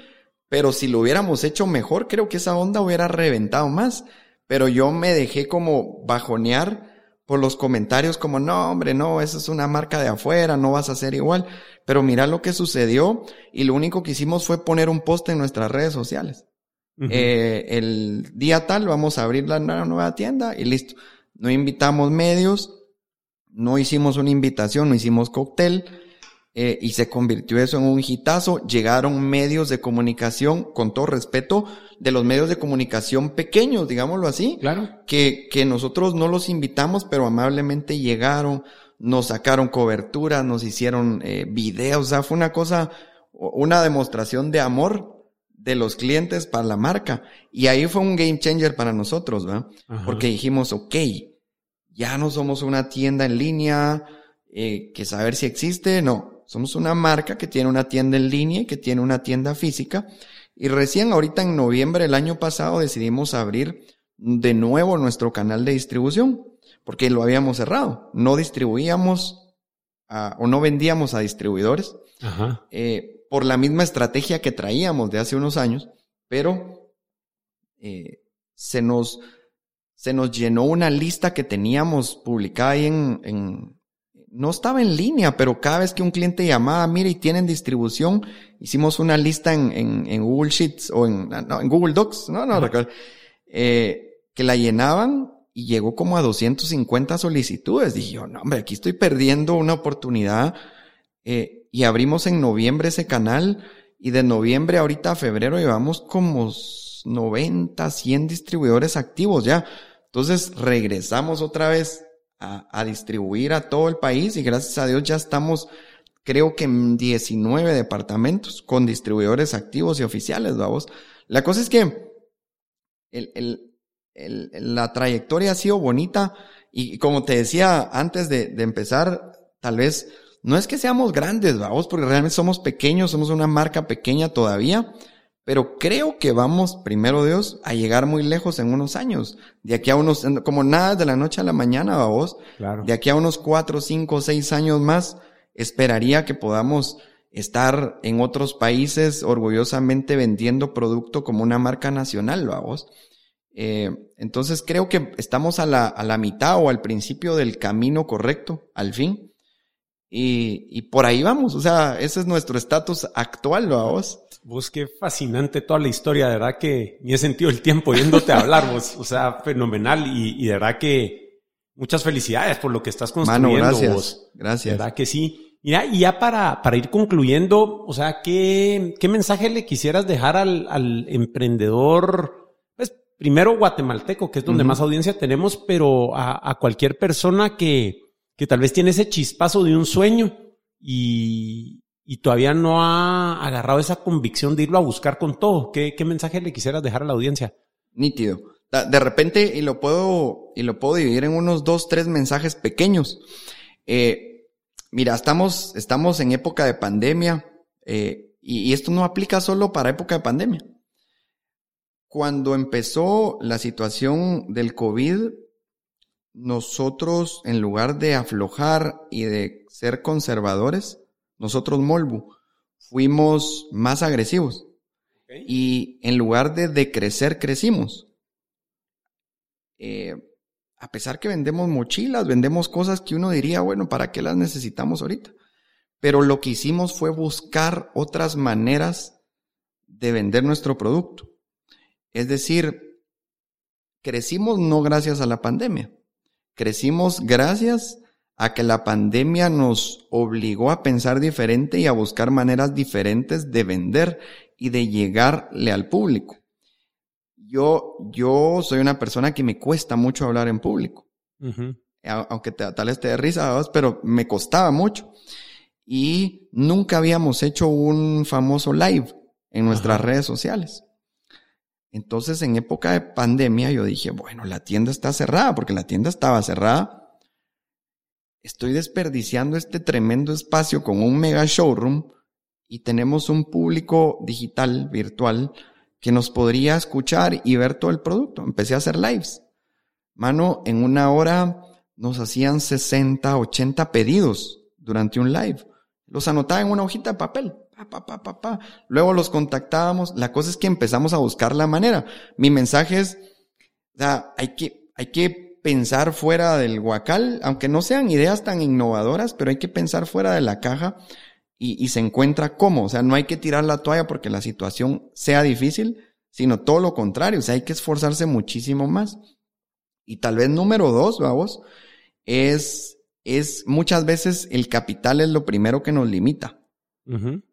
Pero si lo hubiéramos hecho mejor, creo que esa onda hubiera reventado más. Pero yo me dejé como bajonear por los comentarios como, no, hombre, no, esa es una marca de afuera, no vas a ser igual. Pero mira lo que sucedió y lo único que hicimos fue poner un post en nuestras redes sociales. Eh, el día tal vamos a abrir la nueva tienda y listo. No invitamos medios, no hicimos una invitación, no hicimos cóctel eh, y se convirtió eso en un hitazo. Llegaron medios de comunicación, con todo respeto, de los medios de comunicación pequeños, digámoslo así, Claro. que, que nosotros no los invitamos, pero amablemente llegaron, nos sacaron cobertura, nos hicieron eh, videos, o sea, fue una cosa, una demostración de amor de los clientes para la marca. Y ahí fue un game changer para nosotros, ¿verdad? Porque dijimos, ok, ya no somos una tienda en línea, eh, que saber si existe, no. Somos una marca que tiene una tienda en línea y que tiene una tienda física. Y recién ahorita en noviembre del año pasado decidimos abrir de nuevo nuestro canal de distribución, porque lo habíamos cerrado. No distribuíamos o no vendíamos a distribuidores eh, por la misma estrategia que traíamos de hace unos años, pero eh, se nos se nos llenó una lista que teníamos publicada ahí en, no estaba en línea, pero cada vez que un cliente llamaba, mire, y tienen distribución, hicimos una lista en, en, Google Sheets o en, no, en Google Docs, no, no, recuerdo, eh, que la llenaban y llegó como a 250 solicitudes. Dije yo, no, hombre, aquí estoy perdiendo una oportunidad. Eh, y abrimos en noviembre ese canal y de noviembre ahorita a febrero llevamos como 90, 100 distribuidores activos ya. Entonces regresamos otra vez a, distribuir a todo el país y gracias a Dios ya estamos, creo que en 19 departamentos con distribuidores activos y oficiales, vamos. La cosa es que el, la trayectoria ha sido bonita y como te decía antes de, de empezar, tal vez no es que seamos grandes, vamos, porque realmente somos pequeños, somos una marca pequeña todavía, pero creo que vamos, primero Dios, a llegar muy lejos en unos años. De aquí a unos, como nada de la noche a la mañana, vos. Claro. De aquí a unos cuatro, cinco, seis años más, esperaría que podamos estar en otros países orgullosamente vendiendo producto como una marca nacional, vamos. Eh, entonces creo que estamos a la, a la mitad o al principio del camino correcto, al fin. Y, y por ahí vamos, o sea, ese es nuestro estatus actual, vamos. Vos qué fascinante toda la historia, de verdad que ni he sentido el tiempo yéndote a hablar, vos, o sea, fenomenal y, de verdad que muchas felicidades por lo que estás construyendo. Mano, gracias, vos. gracias. De verdad que sí. Mira, y ya para, para ir concluyendo, o sea, ¿qué, qué mensaje le quisieras dejar al, al emprendedor, pues primero guatemalteco, que es donde más audiencia tenemos, pero a, a cualquier persona que, que tal vez tiene ese chispazo de un sueño y, y todavía no ha agarrado esa convicción de irlo a buscar con todo. ¿Qué, mensaje le quisieras dejar a la audiencia? Nítido. De repente, y lo puedo, y lo puedo dividir en unos dos, tres mensajes pequeños. Eh, mira, estamos, estamos en época de pandemia, eh, y esto no aplica solo para época de pandemia. Cuando empezó la situación del COVID, nosotros, en lugar de aflojar y de ser conservadores, nosotros Molbu, fuimos más agresivos. Y en lugar de decrecer, crecimos. Eh, a pesar que vendemos mochilas, vendemos cosas que uno diría, bueno, ¿para qué las necesitamos ahorita? Pero lo que hicimos fue buscar otras maneras de vender nuestro producto. Es decir, crecimos no gracias a la pandemia, crecimos gracias a que la pandemia nos obligó a pensar diferente y a buscar maneras diferentes de vender y de llegarle al público. Yo, yo soy una persona que me cuesta mucho hablar en público. Aunque te, tal vez te dé risa, pero me costaba mucho. Y nunca habíamos hecho un famoso live en nuestras redes sociales. Entonces, en época de pandemia, yo dije, bueno, la tienda está cerrada, porque la tienda estaba cerrada estoy desperdiciando este tremendo espacio con un mega showroom y tenemos un público digital, virtual, que nos podría escuchar y ver todo el producto. Empecé a hacer lives. Mano, en una hora nos hacían 60, 80 pedidos durante un live. Los anotaba en una hojita de papel. Pa, pa, pa, pa, Luego los contactábamos. La cosa es que empezamos a buscar la manera. Mi mensaje es, o sea, hay que, hay que pensar fuera del guacal, aunque no sean ideas tan innovadoras, pero hay que pensar fuera de la caja y, se encuentra cómo. O sea, no hay que tirar la toalla porque la situación sea difícil, sino todo lo contrario. O sea, hay que esforzarse muchísimo más. Y tal vez número dos, vamos, es, es muchas veces el capital es lo primero que nos limita.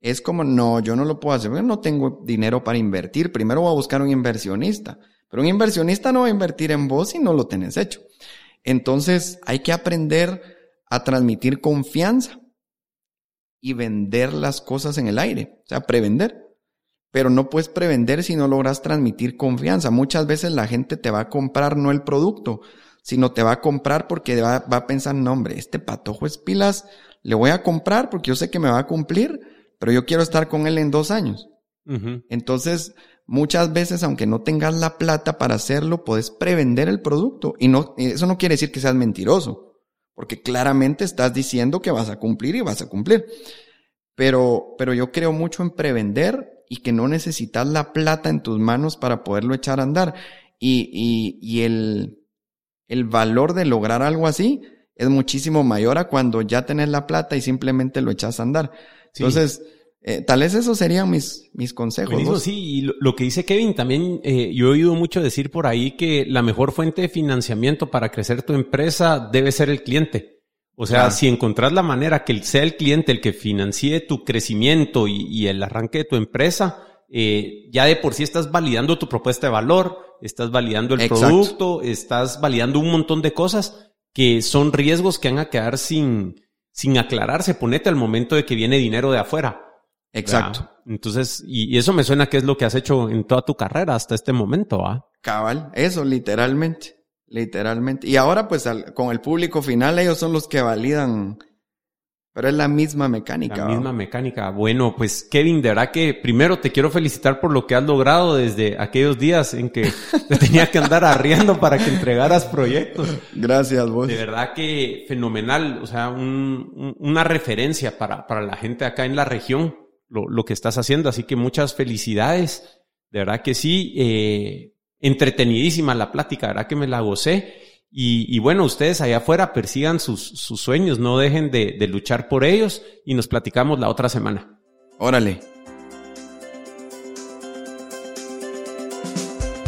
Es como, no, yo no lo puedo hacer, yo no tengo dinero para invertir, primero voy a buscar un inversionista. Pero un inversionista no va a invertir en vos si no lo tenés hecho. Entonces hay que aprender a transmitir confianza y vender las cosas en el aire, o sea, prevender. Pero no puedes prevender si no logras transmitir confianza. Muchas veces la gente te va a comprar no el producto, sino te va a comprar porque va, a pensar, no hombre, este patojo es pilas, le voy a comprar porque yo sé que me va a cumplir, pero yo quiero estar con él en dos años. Entonces, muchas veces, aunque no tengas la plata para hacerlo, puedes prevender el producto. Y no, eso no quiere decir que seas mentiroso, porque claramente estás diciendo que vas a cumplir y vas a cumplir. Pero, pero yo creo mucho en prevender y que no necesitas la plata en tus manos para poderlo echar a andar. Y, y, y el, el valor de lograr algo así es muchísimo mayor a cuando ya tenés la plata y simplemente lo echas a andar. Entonces, eh, tal vez esos serían mis, mis consejos. sí, y lo, que dice Kevin, también eh, yo he oído mucho decir por ahí que la mejor fuente de financiamiento para crecer tu empresa debe ser el cliente. O sea, si encontrás la manera que sea el cliente el que financie tu crecimiento y, el arranque de tu empresa, eh, ya de por sí estás validando tu propuesta de valor, estás validando el producto, estás validando un montón de cosas que son riesgos que van a quedar sin, sin aclararse. Ponete al momento de que viene dinero de afuera. Exacto. Entonces, y, eso me suena que es lo que has hecho en toda tu carrera hasta este momento, ¿ah? Cabal, eso, literalmente. Literalmente. Y ahora, pues, con el público final, ellos son los que validan. Pero es la misma mecánica. La misma mecánica. Bueno, pues, Kevin, de verdad que primero te quiero felicitar por lo que has logrado desde aquellos días en que te tenía que andar arriendo para que entregaras proyectos. Gracias, vos. De verdad que fenomenal. O sea, una referencia para, para la gente acá en la región lo, lo, que estás haciendo. Así que muchas felicidades. De verdad que sí, eh, entretenidísima la plática, verdad que me la gocé. Y, y bueno, ustedes allá afuera persigan sus, sus sueños, no dejen de, de luchar por ellos y nos platicamos la otra semana. Órale.